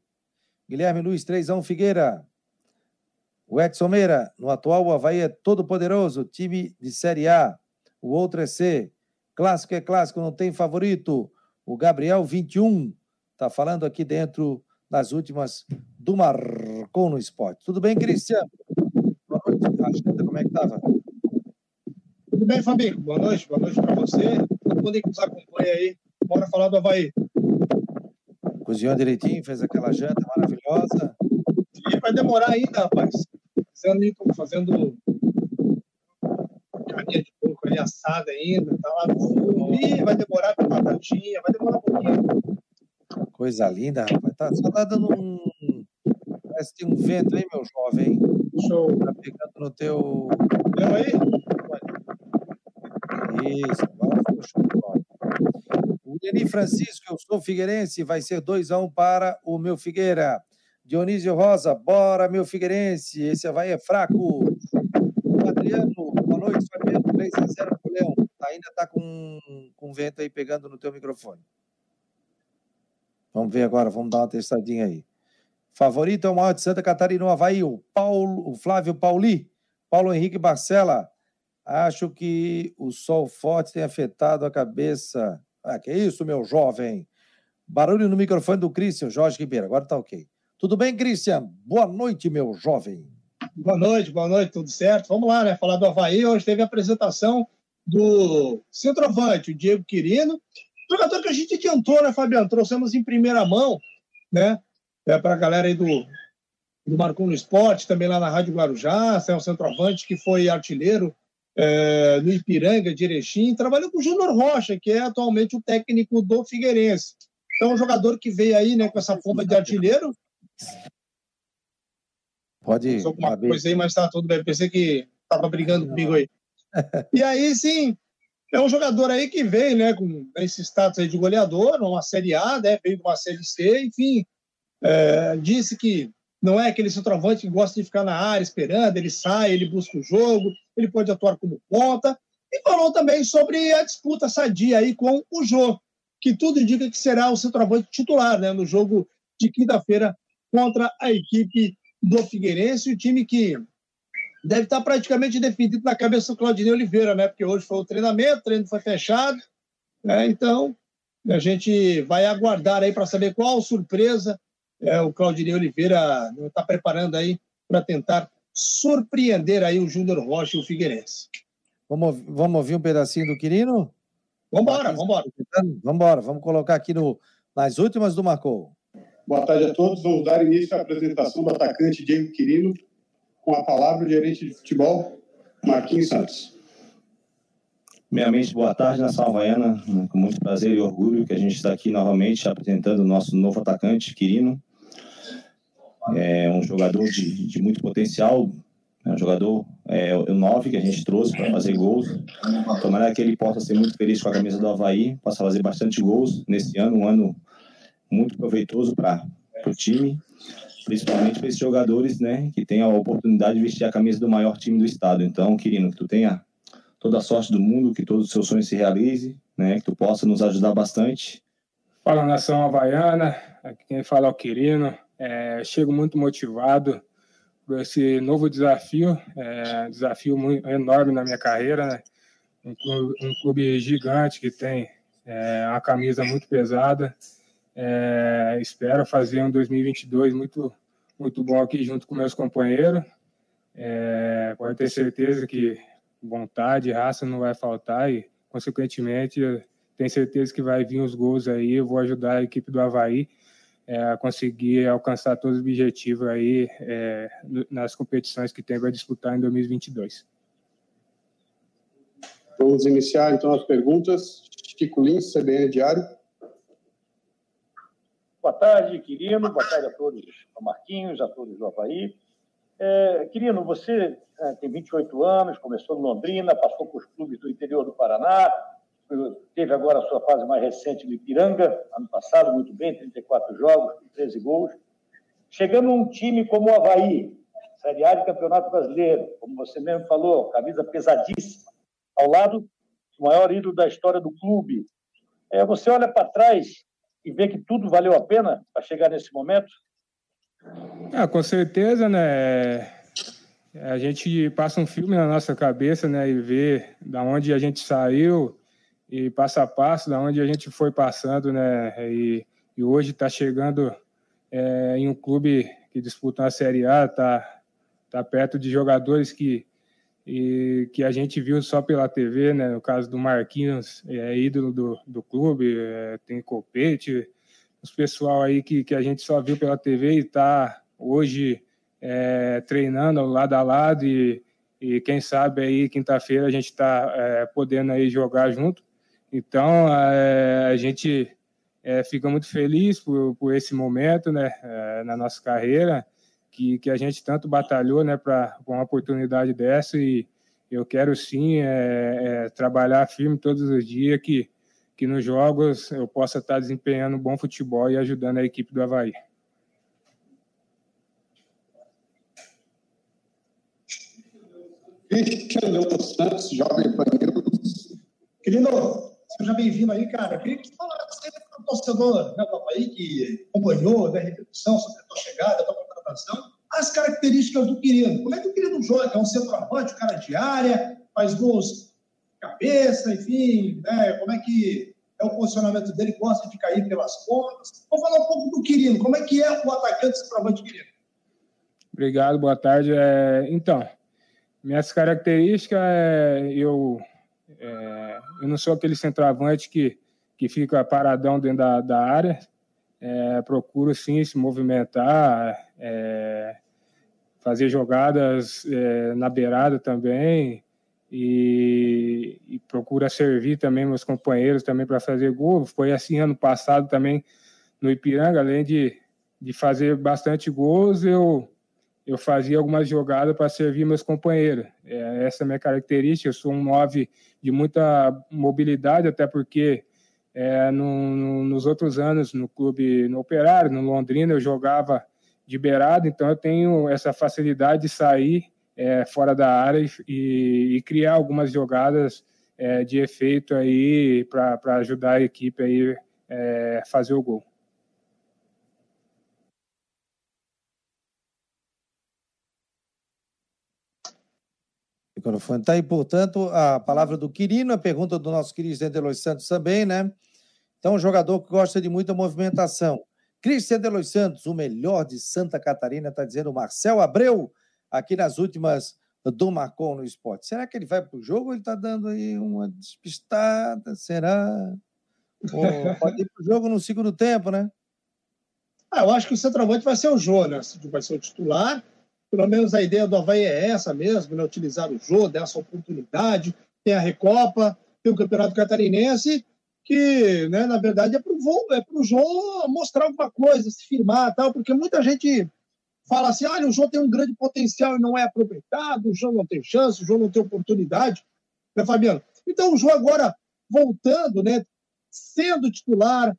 S1: Guilherme Luiz, 3x1 Figueira. O Edson Meira, no atual o Havaí é todo poderoso, time de Série A. O outro é C. Clássico é clássico, não tem favorito. O Gabriel 21 está falando aqui dentro das últimas do Marcou no Esporte. Tudo bem, Cristiano? Boa noite, Agenda, como é que estava?
S3: Tudo bem, Fabinho? Boa noite, boa noite para você. Todo mundo que nos acompanha aí. Bora falar do Havaí.
S1: Cozinhou direitinho, fez aquela janta maravilhosa.
S3: E vai demorar ainda, rapaz. Fazendo, fazendo carninha de porco ali assada ainda, tá lá no fundo. Ih, vai demorar com batatinha, vai demorar um pouquinho.
S1: Coisa linda, rapaz. Tá, só tá dando um. Parece que tem um vento aí, meu jovem.
S3: Show.
S1: Tá pegando no teu.
S3: Deu aí?
S1: Isso, agora ficou show de bola. O Denis Francisco, eu sou figueirense, vai ser 2x1 um para o meu Figueira. Dionísio Rosa, bora, meu Figueirense, esse Havaí é fraco. O Adriano, boa noite, Fabiano, 3x0 pro Leão. Ainda está com, com vento aí pegando no teu microfone. Vamos ver agora, vamos dar uma testadinha aí. Favorito é o maior de Santa Catarina, o Havaí, o, Paulo, o Flávio Pauli. Paulo Henrique Barcela. Acho que o sol forte tem afetado a cabeça. Ah, que isso, meu jovem. Barulho no microfone do Christian, Jorge Ribeiro. Agora tá ok. Tudo bem, Christian? Boa noite, meu jovem.
S3: Boa noite, boa noite, tudo certo? Vamos lá, né? Falar do Havaí. Hoje teve a apresentação do centroavante, o Diego Quirino. Jogador que a gente adiantou, né, Fabiano? Trouxemos em primeira mão, né? É, para a galera aí do, do Marcon no Esporte, também lá na Rádio Guarujá, é um centroavante que foi artilheiro é, no Ipiranga, de Erechim, trabalhou com o Júnior Rocha, que é atualmente o técnico do Figueirense. Então, um jogador que veio aí né, com essa forma de artilheiro.
S1: Pode.
S3: Alguma coisa aí, mas tá tudo bem. Pensei que estava brigando comigo aí. E aí, sim, é um jogador aí que veio, né, com esse status de goleador, uma Série A, né, veio de uma Série C, enfim, é, disse que não é aquele centroavante que gosta de ficar na área esperando, ele sai, ele busca o jogo, ele pode atuar como ponta, e falou também sobre a disputa sadia aí com o Jô, que tudo indica que será o centroavante titular, né, no jogo de quinta-feira contra a equipe do Figueirense, o time que deve estar praticamente definido na cabeça do Claudinei Oliveira, né? Porque hoje foi o treinamento, o treino foi fechado, né? Então a gente vai aguardar aí para saber qual surpresa é, o Claudinei Oliveira está preparando aí para tentar surpreender aí o Júnior Rocha e o Figueirense.
S1: Vamos, vamos ouvir um pedacinho do Quirino?
S3: Embora.
S1: Vamos embora, vamos colocar aqui no, nas últimas do Marcou.
S4: Boa tarde a todos. Vamos dar início à apresentação do atacante Diego Quirino, com a palavra o gerente de futebol, Marquinhos Santos.
S5: Primeiramente, boa tarde, nação havaiana. Com muito prazer e orgulho que a gente está aqui novamente apresentando o nosso novo atacante, Quirino. É um jogador de, de muito potencial, é um jogador, é, o 9 que a gente trouxe para fazer gols. Tomara que ele possa ser muito feliz com a camisa do Havaí, possa fazer bastante gols nesse ano, um ano muito proveitoso para o time, principalmente para esses jogadores né, que têm a oportunidade de vestir a camisa do maior time do estado. Então, Quirino, que tu tenha toda a sorte do mundo, que todos os seus sonhos se realizem, né, que tu possa nos ajudar bastante.
S6: Fala, nação havaiana, aqui quem fala é o Quirino. É, chego muito motivado por esse novo desafio, é, desafio muito, enorme na minha carreira, né? um, clube, um clube gigante que tem é, uma camisa muito pesada. É, espero fazer um 2022 muito, muito bom aqui junto com meus companheiros. É, pode ter certeza que vontade, raça não vai faltar e, consequentemente, tenho certeza que vai vir os gols aí. Eu vou ajudar a equipe do Havaí é, a conseguir alcançar todos os objetivos aí é, nas competições que tem para disputar em 2022.
S4: Vamos iniciar então as perguntas. Chico Lins, CBN Diário.
S7: Boa tarde, Quirino. Boa tarde a todos, a Marquinhos, a todos do Havaí. É, Quirino, você é, tem 28 anos, começou em Londrina, passou por clubes do interior do Paraná, teve agora a sua fase mais recente no Ipiranga, ano passado, muito bem, 34 jogos, 13 gols. Chegando num time como o Havaí, Série A de Campeonato Brasileiro, como você mesmo falou, camisa pesadíssima, ao lado do maior ídolo da história do clube. É, você olha para trás e vê que tudo valeu a pena para chegar nesse momento?
S6: Ah, com certeza, né? A gente passa um filme na nossa cabeça, né, e vê da onde a gente saiu e passo a passo, da onde a gente foi passando, né, e, e hoje está chegando é, em um clube que disputa a Série A, está tá perto de jogadores que e que a gente viu só pela TV, né? No caso do Marquinhos, é ídolo do, do clube, é, tem Copete, os pessoal aí que, que a gente só viu pela TV e está hoje é, treinando lado a lado e, e quem sabe aí quinta-feira a gente está é, podendo aí jogar junto. Então é, a gente é, fica muito feliz por, por esse momento, né, é, na nossa carreira, que, que a gente tanto batalhou, né, para uma oportunidade dessa e eu quero sim é, é, trabalhar firme todos os dias que que nos jogos eu possa estar desempenhando bom futebol e ajudando a equipe do Havaí.
S3: Cristiano Santos, jovem. Querido, seja bem-vindo aí, cara. Eu queria que você falasse para o torcedor né, do Havaí que acompanhou né, a repercussão sobre a tua chegada, a tua as características do Querido. Como é que o Querido joga? É um centroavante, um cara de área, faz gols cabeça, enfim, né? como é que é o posicionamento dele, gosta de cair pelas pontas. Vamos falar um pouco do Quirino, como é que é o atacante centroavante Quirino?
S6: Obrigado, boa tarde. É, então, minhas características é eu, é, eu não sou aquele centroavante que, que fica paradão dentro da, da área, é, procuro sim se movimentar, é, fazer jogadas é, na beirada também, e, e procura servir também meus companheiros também para fazer gol. Foi assim ano passado também no Ipiranga, além de, de fazer bastante gols, eu eu fazia algumas jogadas para servir meus companheiros. É, essa é a minha característica. Eu sou um 9 de muita mobilidade, até porque é, no, no, nos outros anos no clube, no Operário, no Londrina, eu jogava de beirado, então eu tenho essa facilidade de sair é, fora da área e, e criar algumas jogadas é, de efeito aí para ajudar a equipe aí é, fazer o gol.
S1: Microfone está aí, portanto, a palavra do Quirino, a pergunta do nosso querido Delois Santos também, né? Então, um jogador que gosta de muita movimentação. Cristian Delois Santos, o melhor de Santa Catarina, está dizendo Marcel Abreu, aqui nas últimas do Marcon no esporte. Será que ele vai para o jogo ou ele está dando aí uma despistada? Será? Ou pode ir para o jogo no segundo tempo, né?
S3: Ah, eu acho que o centroavante vai ser o né? Vai ser o titular. Pelo menos a ideia do Havaí é essa mesmo, né? Utilizar o Jô, dar essa oportunidade. Tem a Recopa, tem o Campeonato Catarinense, que, né, na verdade, é para o é Jô mostrar alguma coisa, se firmar tal, porque muita gente fala assim: olha, o João tem um grande potencial e não é aproveitado, o João não tem chance, o João não tem oportunidade, né, Fabiano? Então, o João agora voltando, né, sendo titular,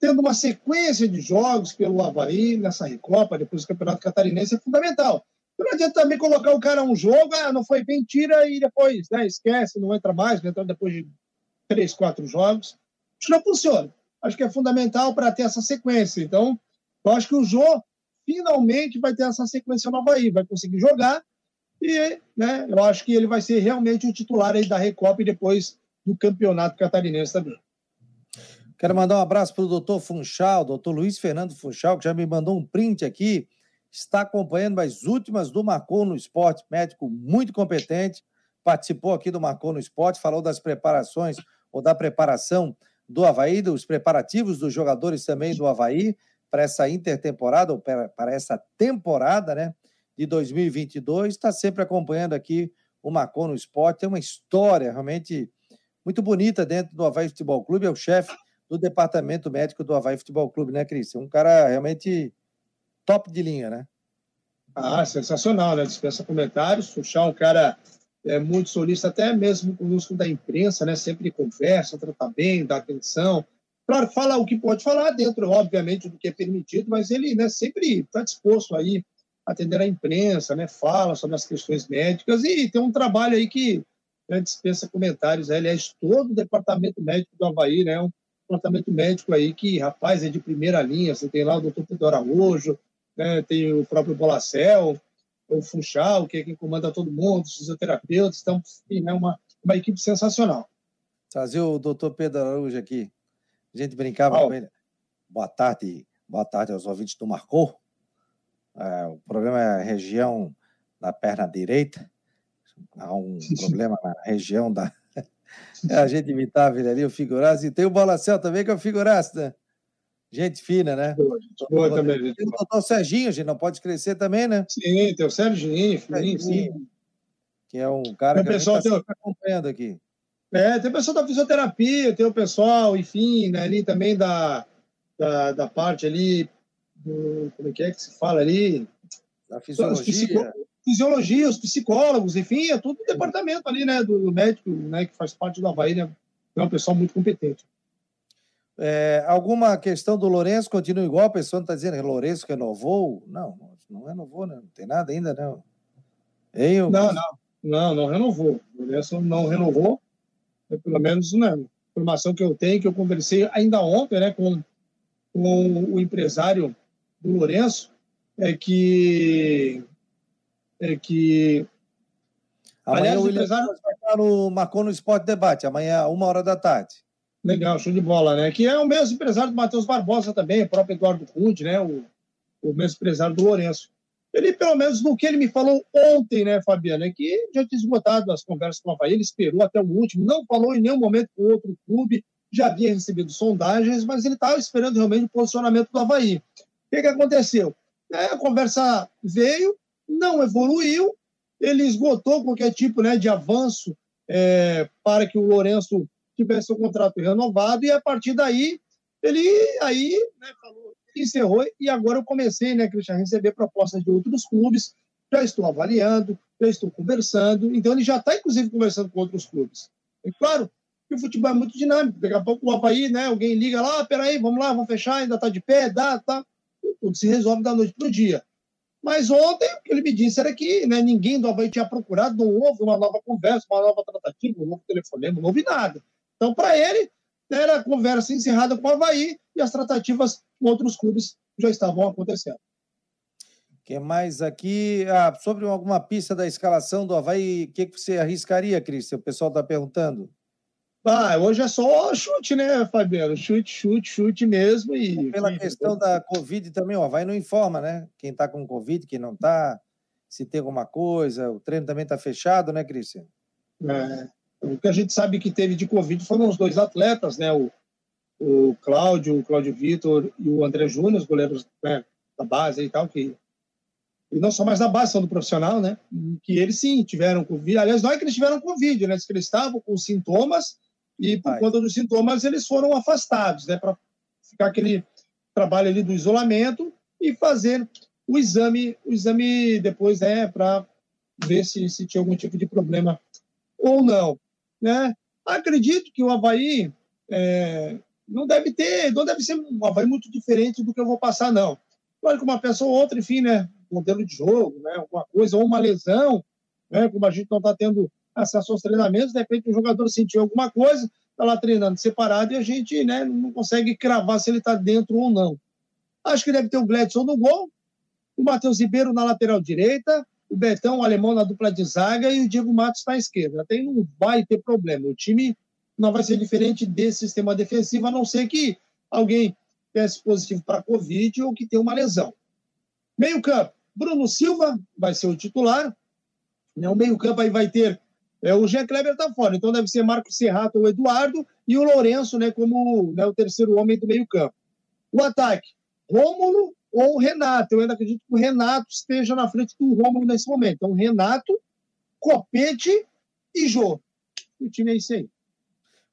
S3: tendo uma sequência de jogos pelo Havaí nessa Recopa, depois do Campeonato Catarinense, é fundamental. Não adianta também colocar o cara um jogo, ah, não foi bem, tira e depois né, esquece, não entra mais, entra depois de três, quatro jogos. Isso não funciona. Acho que é fundamental para ter essa sequência. Então, eu acho que o Jô finalmente vai ter essa sequência nova aí, vai conseguir jogar e né, eu acho que ele vai ser realmente o titular aí da Recopa e depois do Campeonato Catarinense também.
S1: Quero mandar um abraço para o doutor Funchal, doutor Luiz Fernando Funchal, que já me mandou um print aqui, está acompanhando as últimas do Marcou no Esporte, médico muito competente, participou aqui do Marcou no Esporte, falou das preparações ou da preparação do Havaí, dos preparativos dos jogadores também do Havaí, para essa intertemporada, ou para, essa temporada, né, de 2022. Está sempre acompanhando aqui o Macon no Esporte. Tem uma história realmente muito bonita dentro do Havaí Futebol Clube. É o chefe do departamento médico do Havaí Futebol Clube, né, Cris? Um cara realmente top de linha, né?
S3: Ah, sensacional, né? Dispensa comentários. Puxar um cara é, muito solista, até mesmo conosco da imprensa, né? Sempre conversa, trata bem, dá atenção. Claro, fala o que pode falar dentro, obviamente, do que é permitido, mas ele né, sempre está disposto aí a atender a imprensa, né, fala sobre as questões médicas e tem um trabalho aí que né, dispensa comentários. Aliás, todo o departamento médico do Havaí, né, um departamento médico aí que, rapaz, é de primeira linha. Você tem lá o doutor Pedro Araújo, né, tem o próprio Bolacel, o Funchal, que é quem comanda todo mundo, os fisioterapeutas. Então, é uma, uma equipe sensacional.
S1: Trazer o doutor Pedro Araújo aqui. A gente brincava com ele. Boa tarde, boa tarde aos ouvintes do Marcou. É, o problema é a região da perna direita. Há um problema na região da. É, a gente imitava ele ali, o figurasse. E tem o Bolacel também, que é o figurasse, né? Gente fina, né?
S3: Boa, gente boa também.
S1: Gente. Tem o doutor Serginho, a gente não pode crescer também, né?
S3: Sim, tem o Serginho, Serginho sim.
S1: Que é um cara
S3: tem
S1: que
S3: pessoal
S1: gente está acompanhando aqui.
S3: É, tem o pessoal da fisioterapia, tem o pessoal, enfim, né, ali também da, da, da parte ali, do, como é que é que se fala ali?
S1: Da fisiologia.
S3: Fisiologia, os psicólogos, enfim, é tudo o departamento ali, né, do médico, né, que faz parte do Havaí, né, é um pessoal muito competente.
S1: É, alguma questão do Lourenço continua igual? A pessoa não está dizendo que o Lourenço renovou? Não, não renovou, né? não tem nada ainda, não.
S3: Eu... Não, não, não, não renovou. O Lourenço não renovou, é, pelo menos né, a informação que eu tenho, que eu conversei ainda ontem né, com, com o empresário do Lourenço, é que. É que
S1: Amanhã Aliás, o empresário... marcou no Esporte Debate, amanhã, uma hora da tarde.
S3: Legal, show de bola, né? Que é o mesmo empresário do Matheus Barbosa também, o próprio Eduardo Cunde, né? O, o mesmo empresário do Lourenço. Ele, pelo menos no que ele me falou ontem, né, Fabiano, é que já tinha esgotado as conversas com o Havaí, ele esperou até o último, não falou em nenhum momento com outro clube, já havia recebido sondagens, mas ele estava esperando realmente o posicionamento do Havaí. O que, que aconteceu? É, a conversa veio, não evoluiu, ele esgotou qualquer tipo né, de avanço é, para que o Lourenço tivesse o contrato renovado, e a partir daí, ele aí né, falou, encerrou, e agora eu comecei, né, Cristian, a receber propostas de outros clubes, já estou avaliando, já estou conversando, então ele já está, inclusive, conversando com outros clubes. É claro que o futebol é muito dinâmico, daqui a pouco o Havaí, né, alguém liga lá, ah, peraí, vamos lá, vamos fechar, ainda está de pé, dá, tá, tudo se resolve da noite para o dia. Mas ontem, o que ele me disse era que né, ninguém do Havaí tinha procurado, não houve uma nova conversa, uma nova tratativa, um novo telefonema, não houve nada. Então, para ele, era a conversa encerrada com o Havaí e as tratativas com outros clubes já estavam acontecendo.
S1: que mais aqui? Ah, sobre alguma pista da escalação do Havaí, o que, que você arriscaria, Cristian? O pessoal está perguntando.
S3: Ah, hoje é só chute, né, Fabiano? Chute, chute, chute mesmo. E,
S1: Pela questão da Covid também, o Havaí não informa, né? Quem está com Covid, quem não está, se tem alguma coisa. O treino também está fechado, né, Cristian?
S3: É. O que a gente sabe que teve de Covid foram os dois atletas, né? O, o Cláudio, o Cláudio Vitor e o André Júnior, os goleiros né, da base e tal, que e não só mais da base, são do profissional, né? Que eles sim tiveram Covid. Aliás, não é que eles tiveram Covid, né? Que eles estavam com sintomas e por Ai. conta dos sintomas eles foram afastados, né? Para ficar aquele trabalho ali do isolamento e fazer o exame, o exame depois, né? Para ver se, se tinha algum tipo de problema ou não. Né? Acredito que o Havaí é, não deve ter, não deve ser um Havaí muito diferente do que eu vou passar, não. Claro que uma pessoa ou outra, enfim, né, modelo de jogo, né, alguma coisa, ou uma lesão, né, como a gente não está tendo acesso aos treinamentos, de repente o jogador sentiu alguma coisa, está lá treinando separado e a gente né, não consegue cravar se ele está dentro ou não. Acho que deve ter o Gladson no gol, o Matheus Ribeiro na lateral direita, o Betão, o alemão na dupla de zaga e o Diego Matos na esquerda. Até não vai ter problema. O time não vai ser diferente desse sistema defensivo, a não ser que alguém teste positivo para Covid ou que tenha uma lesão. Meio campo, Bruno Silva vai ser o titular. Né? O meio campo aí vai ter é, o Jean Kleber está fora, então deve ser Marcos Serrato ou Eduardo e o Lourenço né, como né, o terceiro homem do meio campo. O ataque, Rômulo, ou o Renato. Eu ainda acredito que o Renato esteja na frente do Rômulo nesse momento. Então, Renato, Copete e Jô. O time é isso aí.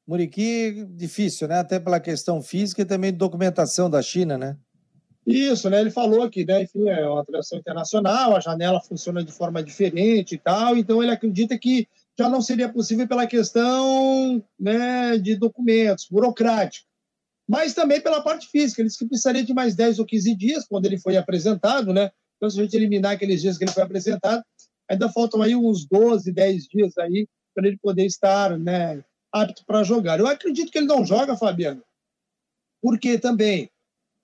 S1: Muriqui, difícil, né? Até pela questão física e também de documentação da China, né?
S3: Isso, né? Ele falou aqui, né? Enfim, é uma atração internacional, a janela funciona de forma diferente e tal, então ele acredita que já não seria possível pela questão né, de documentos, burocrática mas também pela parte física. Ele disse que precisaria de mais 10 ou 15 dias quando ele foi apresentado, né? Então, se a gente eliminar aqueles dias que ele foi apresentado, ainda faltam aí uns 12, 10 dias aí para ele poder estar né, apto para jogar. Eu acredito que ele não joga, Fabiano, porque também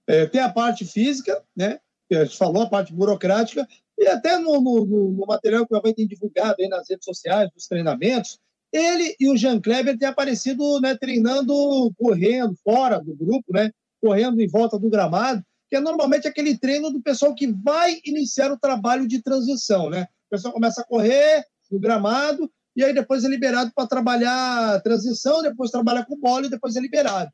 S3: é, tem a parte física, né? A gente falou, a parte burocrática, e até no, no, no material que o Havaí tem divulgado aí nas redes sociais, dos treinamentos, ele e o Jean Kleber têm aparecido né, treinando, correndo fora do grupo, né, correndo em volta do gramado, que é normalmente aquele treino do pessoal que vai iniciar o trabalho de transição. Né? O pessoal começa a correr no gramado e aí depois é liberado para trabalhar a transição, depois trabalha com bola e depois é liberado.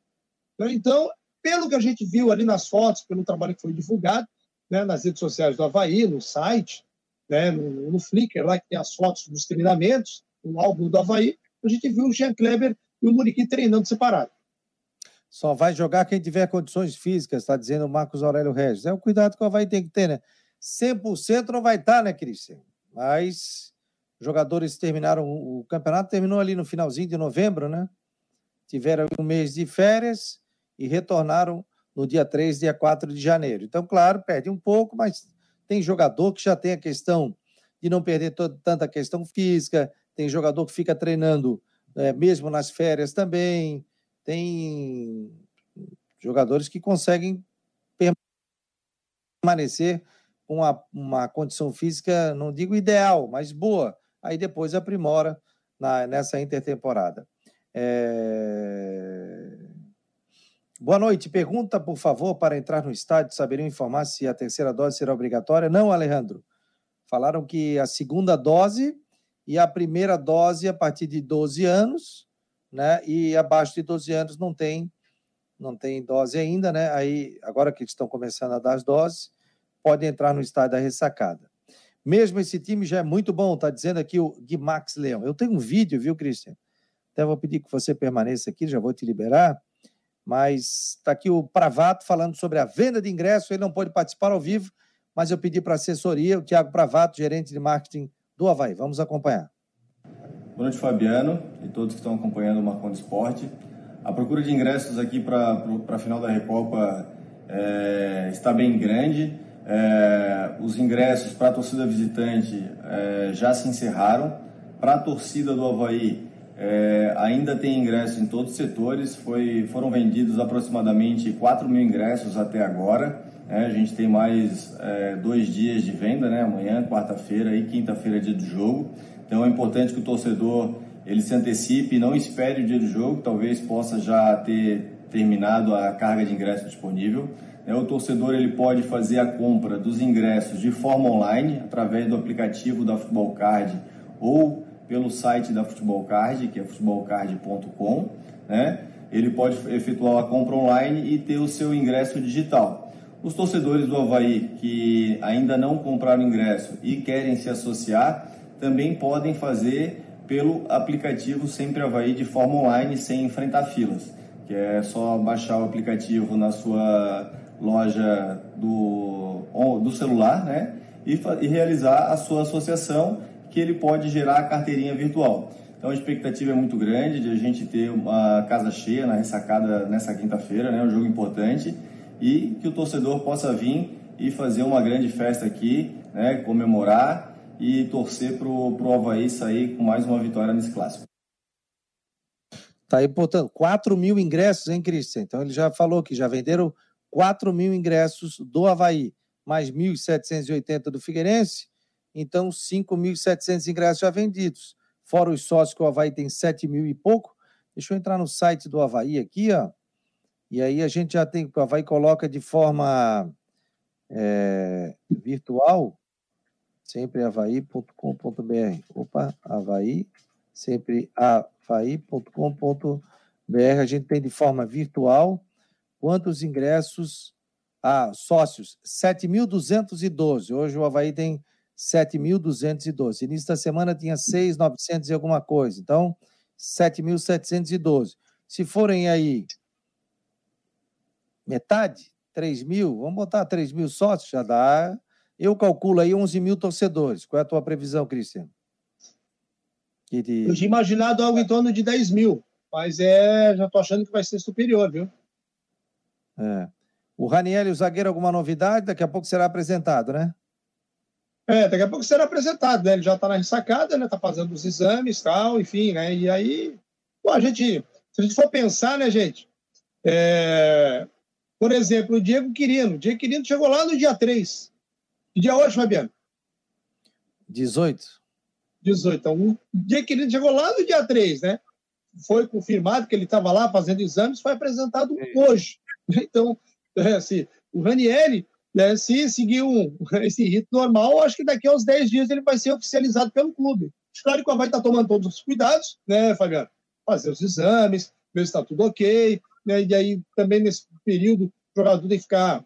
S3: Então, pelo que a gente viu ali nas fotos, pelo trabalho que foi divulgado né, nas redes sociais do Havaí, no site, né, no, no Flickr, lá que tem as fotos dos treinamentos, o álbum do Havaí, a gente viu o Jean Kleber e o Muriqui treinando separado.
S1: Só vai jogar quem tiver condições físicas, está dizendo o Marcos Aurélio Regis. É o cuidado que o Havaí tem que ter, né? 100% não vai estar, tá, né, Cristian? Mas jogadores terminaram, o campeonato terminou ali no finalzinho de novembro, né? Tiveram um mês de férias e retornaram no dia 3, dia 4 de janeiro. Então, claro, perde um pouco, mas tem jogador que já tem a questão de não perder toda, tanta questão física, tem jogador que fica treinando é, mesmo nas férias também, tem jogadores que conseguem permanecer com uma, uma condição física, não digo ideal, mas boa. Aí depois aprimora na, nessa intertemporada. É... Boa noite. Pergunta, por favor, para entrar no estádio, saberiam informar se a terceira dose será obrigatória? Não, Alejandro. Falaram que a segunda dose e a primeira dose a partir de 12 anos, né? E abaixo de 12 anos não tem não tem dose ainda, né? Aí agora que estão começando a dar as doses, pode entrar no estádio da ressacada. Mesmo esse time já é muito bom, está dizendo aqui o Guimax Leão. Eu tenho um vídeo, viu, Cristian? Até vou pedir que você permaneça aqui, já vou te liberar. Mas está aqui o Pravato falando sobre a venda de ingresso. Ele não pode participar ao vivo, mas eu pedi para a assessoria, o Tiago Pravato, gerente de marketing do Havaí. Vamos acompanhar.
S8: Boa noite, Fabiano, e todos que estão acompanhando o Marcon Esporte. A procura de ingressos aqui para a final da Recopa é, está bem grande. É, os ingressos para a torcida visitante é, já se encerraram. Para a torcida do Havaí, é, ainda tem ingressos em todos os setores. Foi, foram vendidos aproximadamente 4 mil ingressos até agora. É, a gente tem mais é, dois dias de venda, né? amanhã, quarta-feira e quinta-feira, dia do jogo. Então é importante que o torcedor ele se antecipe, não espere o dia do jogo, talvez possa já ter terminado a carga de ingresso disponível. É, o torcedor ele pode fazer a compra dos ingressos de forma online, através do aplicativo da Futebol Card ou pelo site da Futebol Card, que é futebolcard.com. Né? Ele pode efetuar a compra online e ter o seu ingresso digital. Os torcedores do Havaí que ainda não compraram ingresso e querem se associar, também podem fazer pelo aplicativo Sempre Havaí de forma online, sem enfrentar filas, que é só baixar o aplicativo na sua loja do, do celular, né? E, e realizar a sua associação, que ele pode gerar a carteirinha virtual. Então a expectativa é muito grande de a gente ter uma casa cheia na ressacada nessa quinta-feira, né? Um jogo importante e que o torcedor possa vir e fazer uma grande festa aqui, né? Comemorar e torcer para o Havaí sair com mais uma vitória nesse clássico.
S1: Tá aí, portanto, 4 mil ingressos, hein, Cristian? Então ele já falou que já venderam 4 mil ingressos do Havaí, mais 1.780 do Figueirense, então 5.700 ingressos já vendidos. Fora os sócios que o Havaí tem 7 mil e pouco. Deixa eu entrar no site do Havaí aqui, ó. E aí a gente já tem, o Havaí coloca de forma é, virtual, sempre havaí.com.br. Opa, Havaí, sempre havaí.com.br. A gente tem de forma virtual Quantos ingressos? Ah, sócios, 7.212. Hoje o Havaí tem 7.212. Início da semana tinha 6.900 e alguma coisa. Então, 7.712. Se forem aí metade, 3 mil, vamos botar 3 mil sócios, já dá. Eu calculo aí 11 mil torcedores. Qual é a tua previsão, Cristiano?
S3: De... Eu tinha imaginado algo em torno de 10 mil, mas é, já estou achando que vai ser superior, viu?
S1: É. O Raniel, o zagueiro, alguma novidade? Daqui a pouco será apresentado, né?
S3: É, daqui a pouco será apresentado, né? Ele já está na ressacada, né? Está fazendo os exames tal, enfim, né? E aí, pô, a gente, se a gente for pensar, né, gente? É... Por exemplo, o Diego Quirino. O Diego Quirino chegou lá no dia 3. Que dia é hoje, Fabiano?
S1: 18.
S3: 18. Então, o Diego Quirino chegou lá no dia 3, né? Foi confirmado que ele estava lá fazendo exames, foi apresentado é. hoje. Então, é, assim, o Ranieri, né, se seguir um, esse rito normal, acho que daqui a uns 10 dias ele vai ser oficializado pelo clube. Claro que vai estar tomando todos os cuidados, né, Fabiano? Fazer os exames, ver se está tudo ok, né, e aí também nesse período, o jogador tem que ficar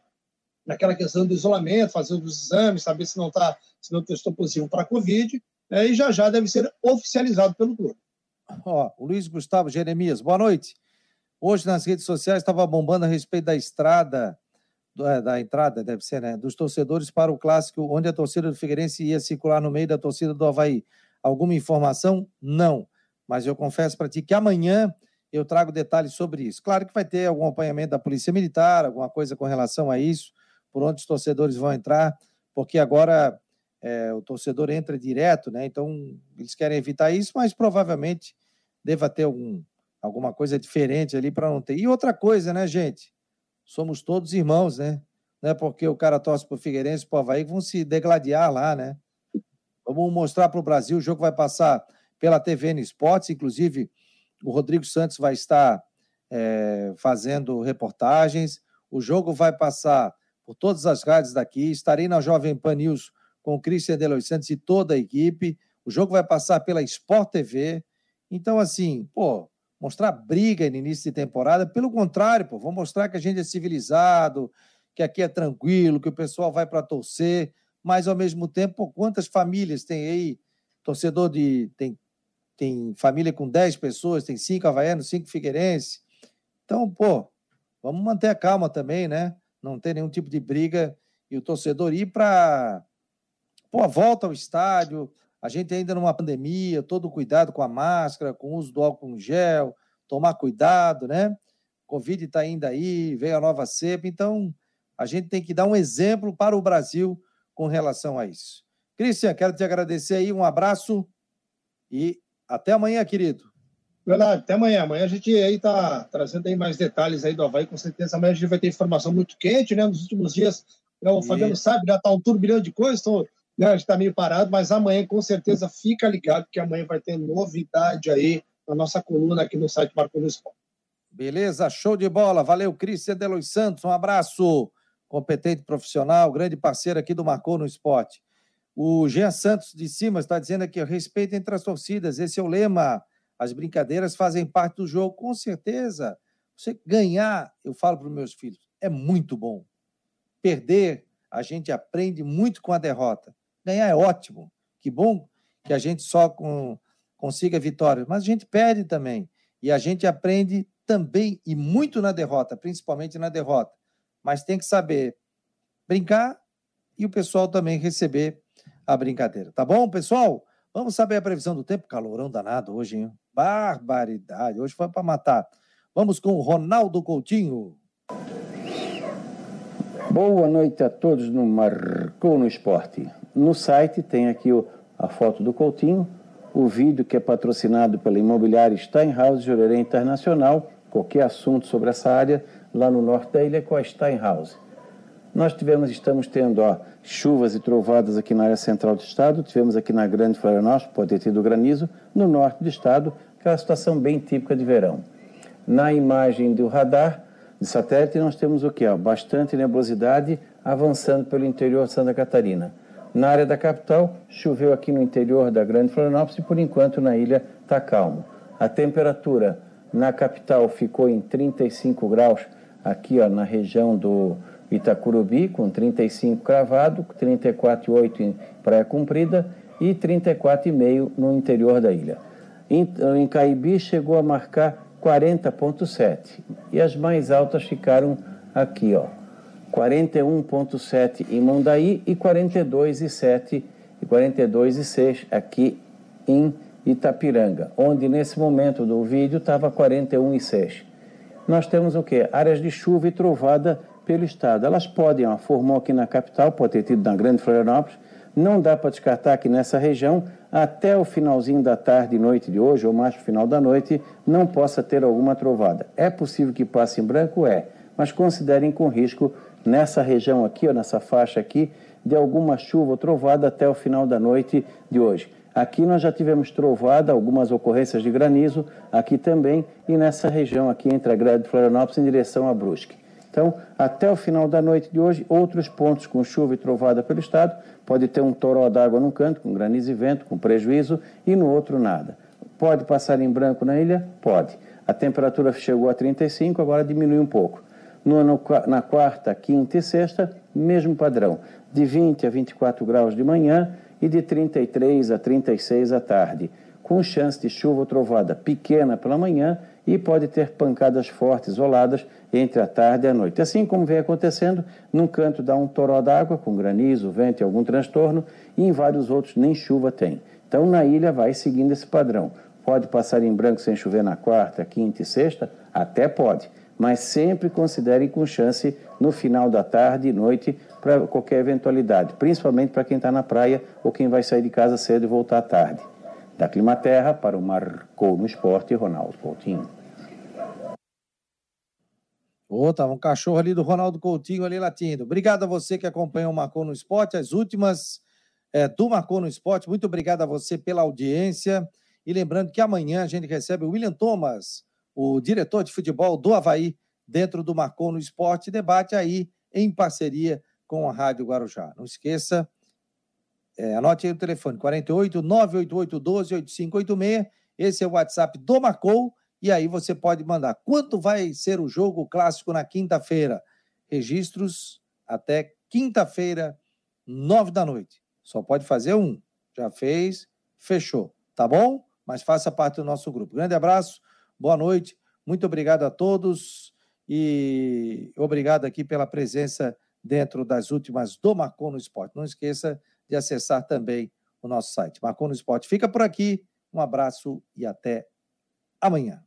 S3: naquela questão do isolamento, fazendo os exames, saber se não está, se não testou positivo para a Covid, é, e já já deve ser oficializado pelo clube.
S1: Ó, Luiz Gustavo Jeremias, boa noite. Hoje nas redes sociais estava bombando a respeito da estrada, é, da entrada, deve ser, né? Dos torcedores para o clássico, onde a torcida do Figueirense ia circular no meio da torcida do Havaí. Alguma informação? Não. Mas eu confesso para ti que amanhã eu trago detalhes sobre isso. Claro que vai ter algum acompanhamento da Polícia Militar, alguma coisa com relação a isso, por onde os torcedores vão entrar, porque agora é, o torcedor entra direto, né? Então eles querem evitar isso, mas provavelmente deva ter algum, alguma coisa diferente ali para não ter. E outra coisa, né, gente? Somos todos irmãos, né? Não é porque o cara torce para o Figueirense para o Havaí vão se degladiar lá, né? Vamos mostrar para o Brasil, o jogo vai passar pela TVN Esportes, inclusive o Rodrigo Santos vai estar é, fazendo reportagens, o jogo vai passar por todas as rádios daqui, estarei na Jovem Pan News com o Christian Delois Santos e toda a equipe, o jogo vai passar pela Sport TV, então assim, pô, mostrar briga no início de temporada, pelo contrário, pô, vou mostrar que a gente é civilizado, que aqui é tranquilo, que o pessoal vai para torcer, mas ao mesmo tempo, quantas famílias tem aí, torcedor de. tem, tem família com 10 pessoas, tem cinco havaianos, cinco figueirenses. Então, pô, vamos manter a calma também, né? Não ter nenhum tipo de briga e o torcedor ir para. Pô, volta ao estádio, a gente ainda numa pandemia, todo cuidado com a máscara, com o uso do álcool em gel, tomar cuidado, né? Covid está ainda aí, veio a nova cepa, então a gente tem que dar um exemplo para o Brasil com relação a isso. Cristian, quero te agradecer aí, um abraço e até amanhã, querido.
S3: Verdade, até amanhã. Amanhã a gente aí está trazendo aí mais detalhes aí do Havaí, com certeza. Amanhã a gente vai ter informação muito quente, né? Nos últimos dias, né, o Fabiano sabe, já está um turbilhão de coisas, então, né, a gente está meio parado, mas amanhã, com certeza, fica ligado, que amanhã vai ter novidade aí na nossa coluna aqui no site Marco no Esporte.
S1: Beleza, show de bola. Valeu, Cristian Delois Santos. Um abraço competente profissional, grande parceiro aqui do Marcou no Esporte. O Jean Santos de cima está dizendo aqui: respeito entre as torcidas, esse é o lema. As brincadeiras fazem parte do jogo, com certeza. Você ganhar, eu falo para os meus filhos, é muito bom. Perder, a gente aprende muito com a derrota. Ganhar é ótimo. Que bom que a gente só com, consiga vitórias, mas a gente perde também. E a gente aprende também e muito na derrota, principalmente na derrota mas tem que saber brincar e o pessoal também receber a brincadeira. Tá bom, pessoal? Vamos saber a previsão do tempo. Calorão danado hoje, hein? Barbaridade. Hoje foi para matar. Vamos com o Ronaldo Coutinho.
S9: Boa noite a todos no Marcou no Esporte. No site tem aqui o, a foto do Coutinho, o vídeo que é patrocinado pela imobiliária Steinhaus Jurerê Internacional. Qualquer assunto sobre essa área, lá no norte da ilha com a Steinhaus. Nós tivemos, estamos tendo ó, chuvas e trovadas aqui na área central do estado, tivemos aqui na Grande Florianópolis, pode ter tido granizo, no norte do estado, que é uma situação bem típica de verão. Na imagem do radar de satélite, nós temos o que? Bastante nebulosidade avançando pelo interior de Santa Catarina. Na área da capital, choveu aqui no interior da Grande Florianópolis e por enquanto na ilha está calmo. A temperatura na capital ficou em 35 graus aqui ó, na região do Itacurubi, com 35 cravado, 34,8 em Praia Comprida e 34,5 no interior da ilha. Em, Caibi chegou a marcar 40,7 e as mais altas ficaram aqui, ó, 41,7 em Mondaí e 42,7 e 42,6 aqui em Itapiranga, onde nesse momento do vídeo estava 41,6 nós temos o quê? Áreas de chuva e trovada pelo estado. Elas podem, ó, formou aqui na capital, pode ter tido na Grande Florianópolis, não dá para descartar que nessa região, até o finalzinho da tarde e noite de hoje, ou mais para o final da noite, não possa ter alguma trovada. É possível que passe em branco? É, mas considerem com risco nessa região aqui, ou nessa faixa aqui, de alguma chuva ou trovada até o final da noite de hoje. Aqui nós já tivemos trovada, algumas ocorrências de granizo, aqui também, e nessa região aqui entre a Grande Florianópolis em direção a Brusque. Então, até o final da noite de hoje, outros pontos com chuva e trovada pelo estado, pode ter um toró d'água num canto, com granizo e vento, com prejuízo, e no outro nada. Pode passar em branco na ilha? Pode. A temperatura chegou a 35, agora diminui um pouco. No, no, na quarta, quinta e sexta, mesmo padrão, de 20 a 24 graus de manhã e de 33 a 36 à tarde, com chance de chuva ou trovada pequena pela manhã e pode ter pancadas fortes isoladas entre a tarde e a noite. Assim como vem acontecendo, num canto dá um toró d'água com granizo, vento e algum transtorno, e em vários outros nem chuva tem. Então na ilha vai seguindo esse padrão. Pode passar em branco sem chover na quarta, quinta e sexta? Até pode, mas sempre considerem com chance no final da tarde e noite para qualquer eventualidade, principalmente para quem está na praia ou quem vai sair de casa cedo e voltar à tarde. Da Climaterra para o Marcou no Esporte, Ronaldo Coutinho.
S1: Ô, oh, tava um cachorro ali do Ronaldo Coutinho ali latindo. Obrigado a você que acompanhou o Marcou no Esporte, as últimas é, do Marcou no Esporte. Muito obrigado a você pela audiência. E lembrando que amanhã a gente recebe o William Thomas, o diretor de futebol do Havaí, dentro do Marcou no Esporte, debate aí em parceria com a Rádio Guarujá. Não esqueça, é, anote aí o telefone, 48 988 12 8586. Esse é o WhatsApp do Marcou. E aí você pode mandar quanto vai ser o jogo clássico na quinta-feira. Registros até quinta-feira, nove da noite. Só pode fazer um. Já fez, fechou. Tá bom? Mas faça parte do nosso grupo. Grande abraço, boa noite, muito obrigado a todos e obrigado aqui pela presença dentro das últimas do Marcon no Esporte. Não esqueça de acessar também o nosso site, Marcon no Esporte. Fica por aqui, um abraço e até amanhã.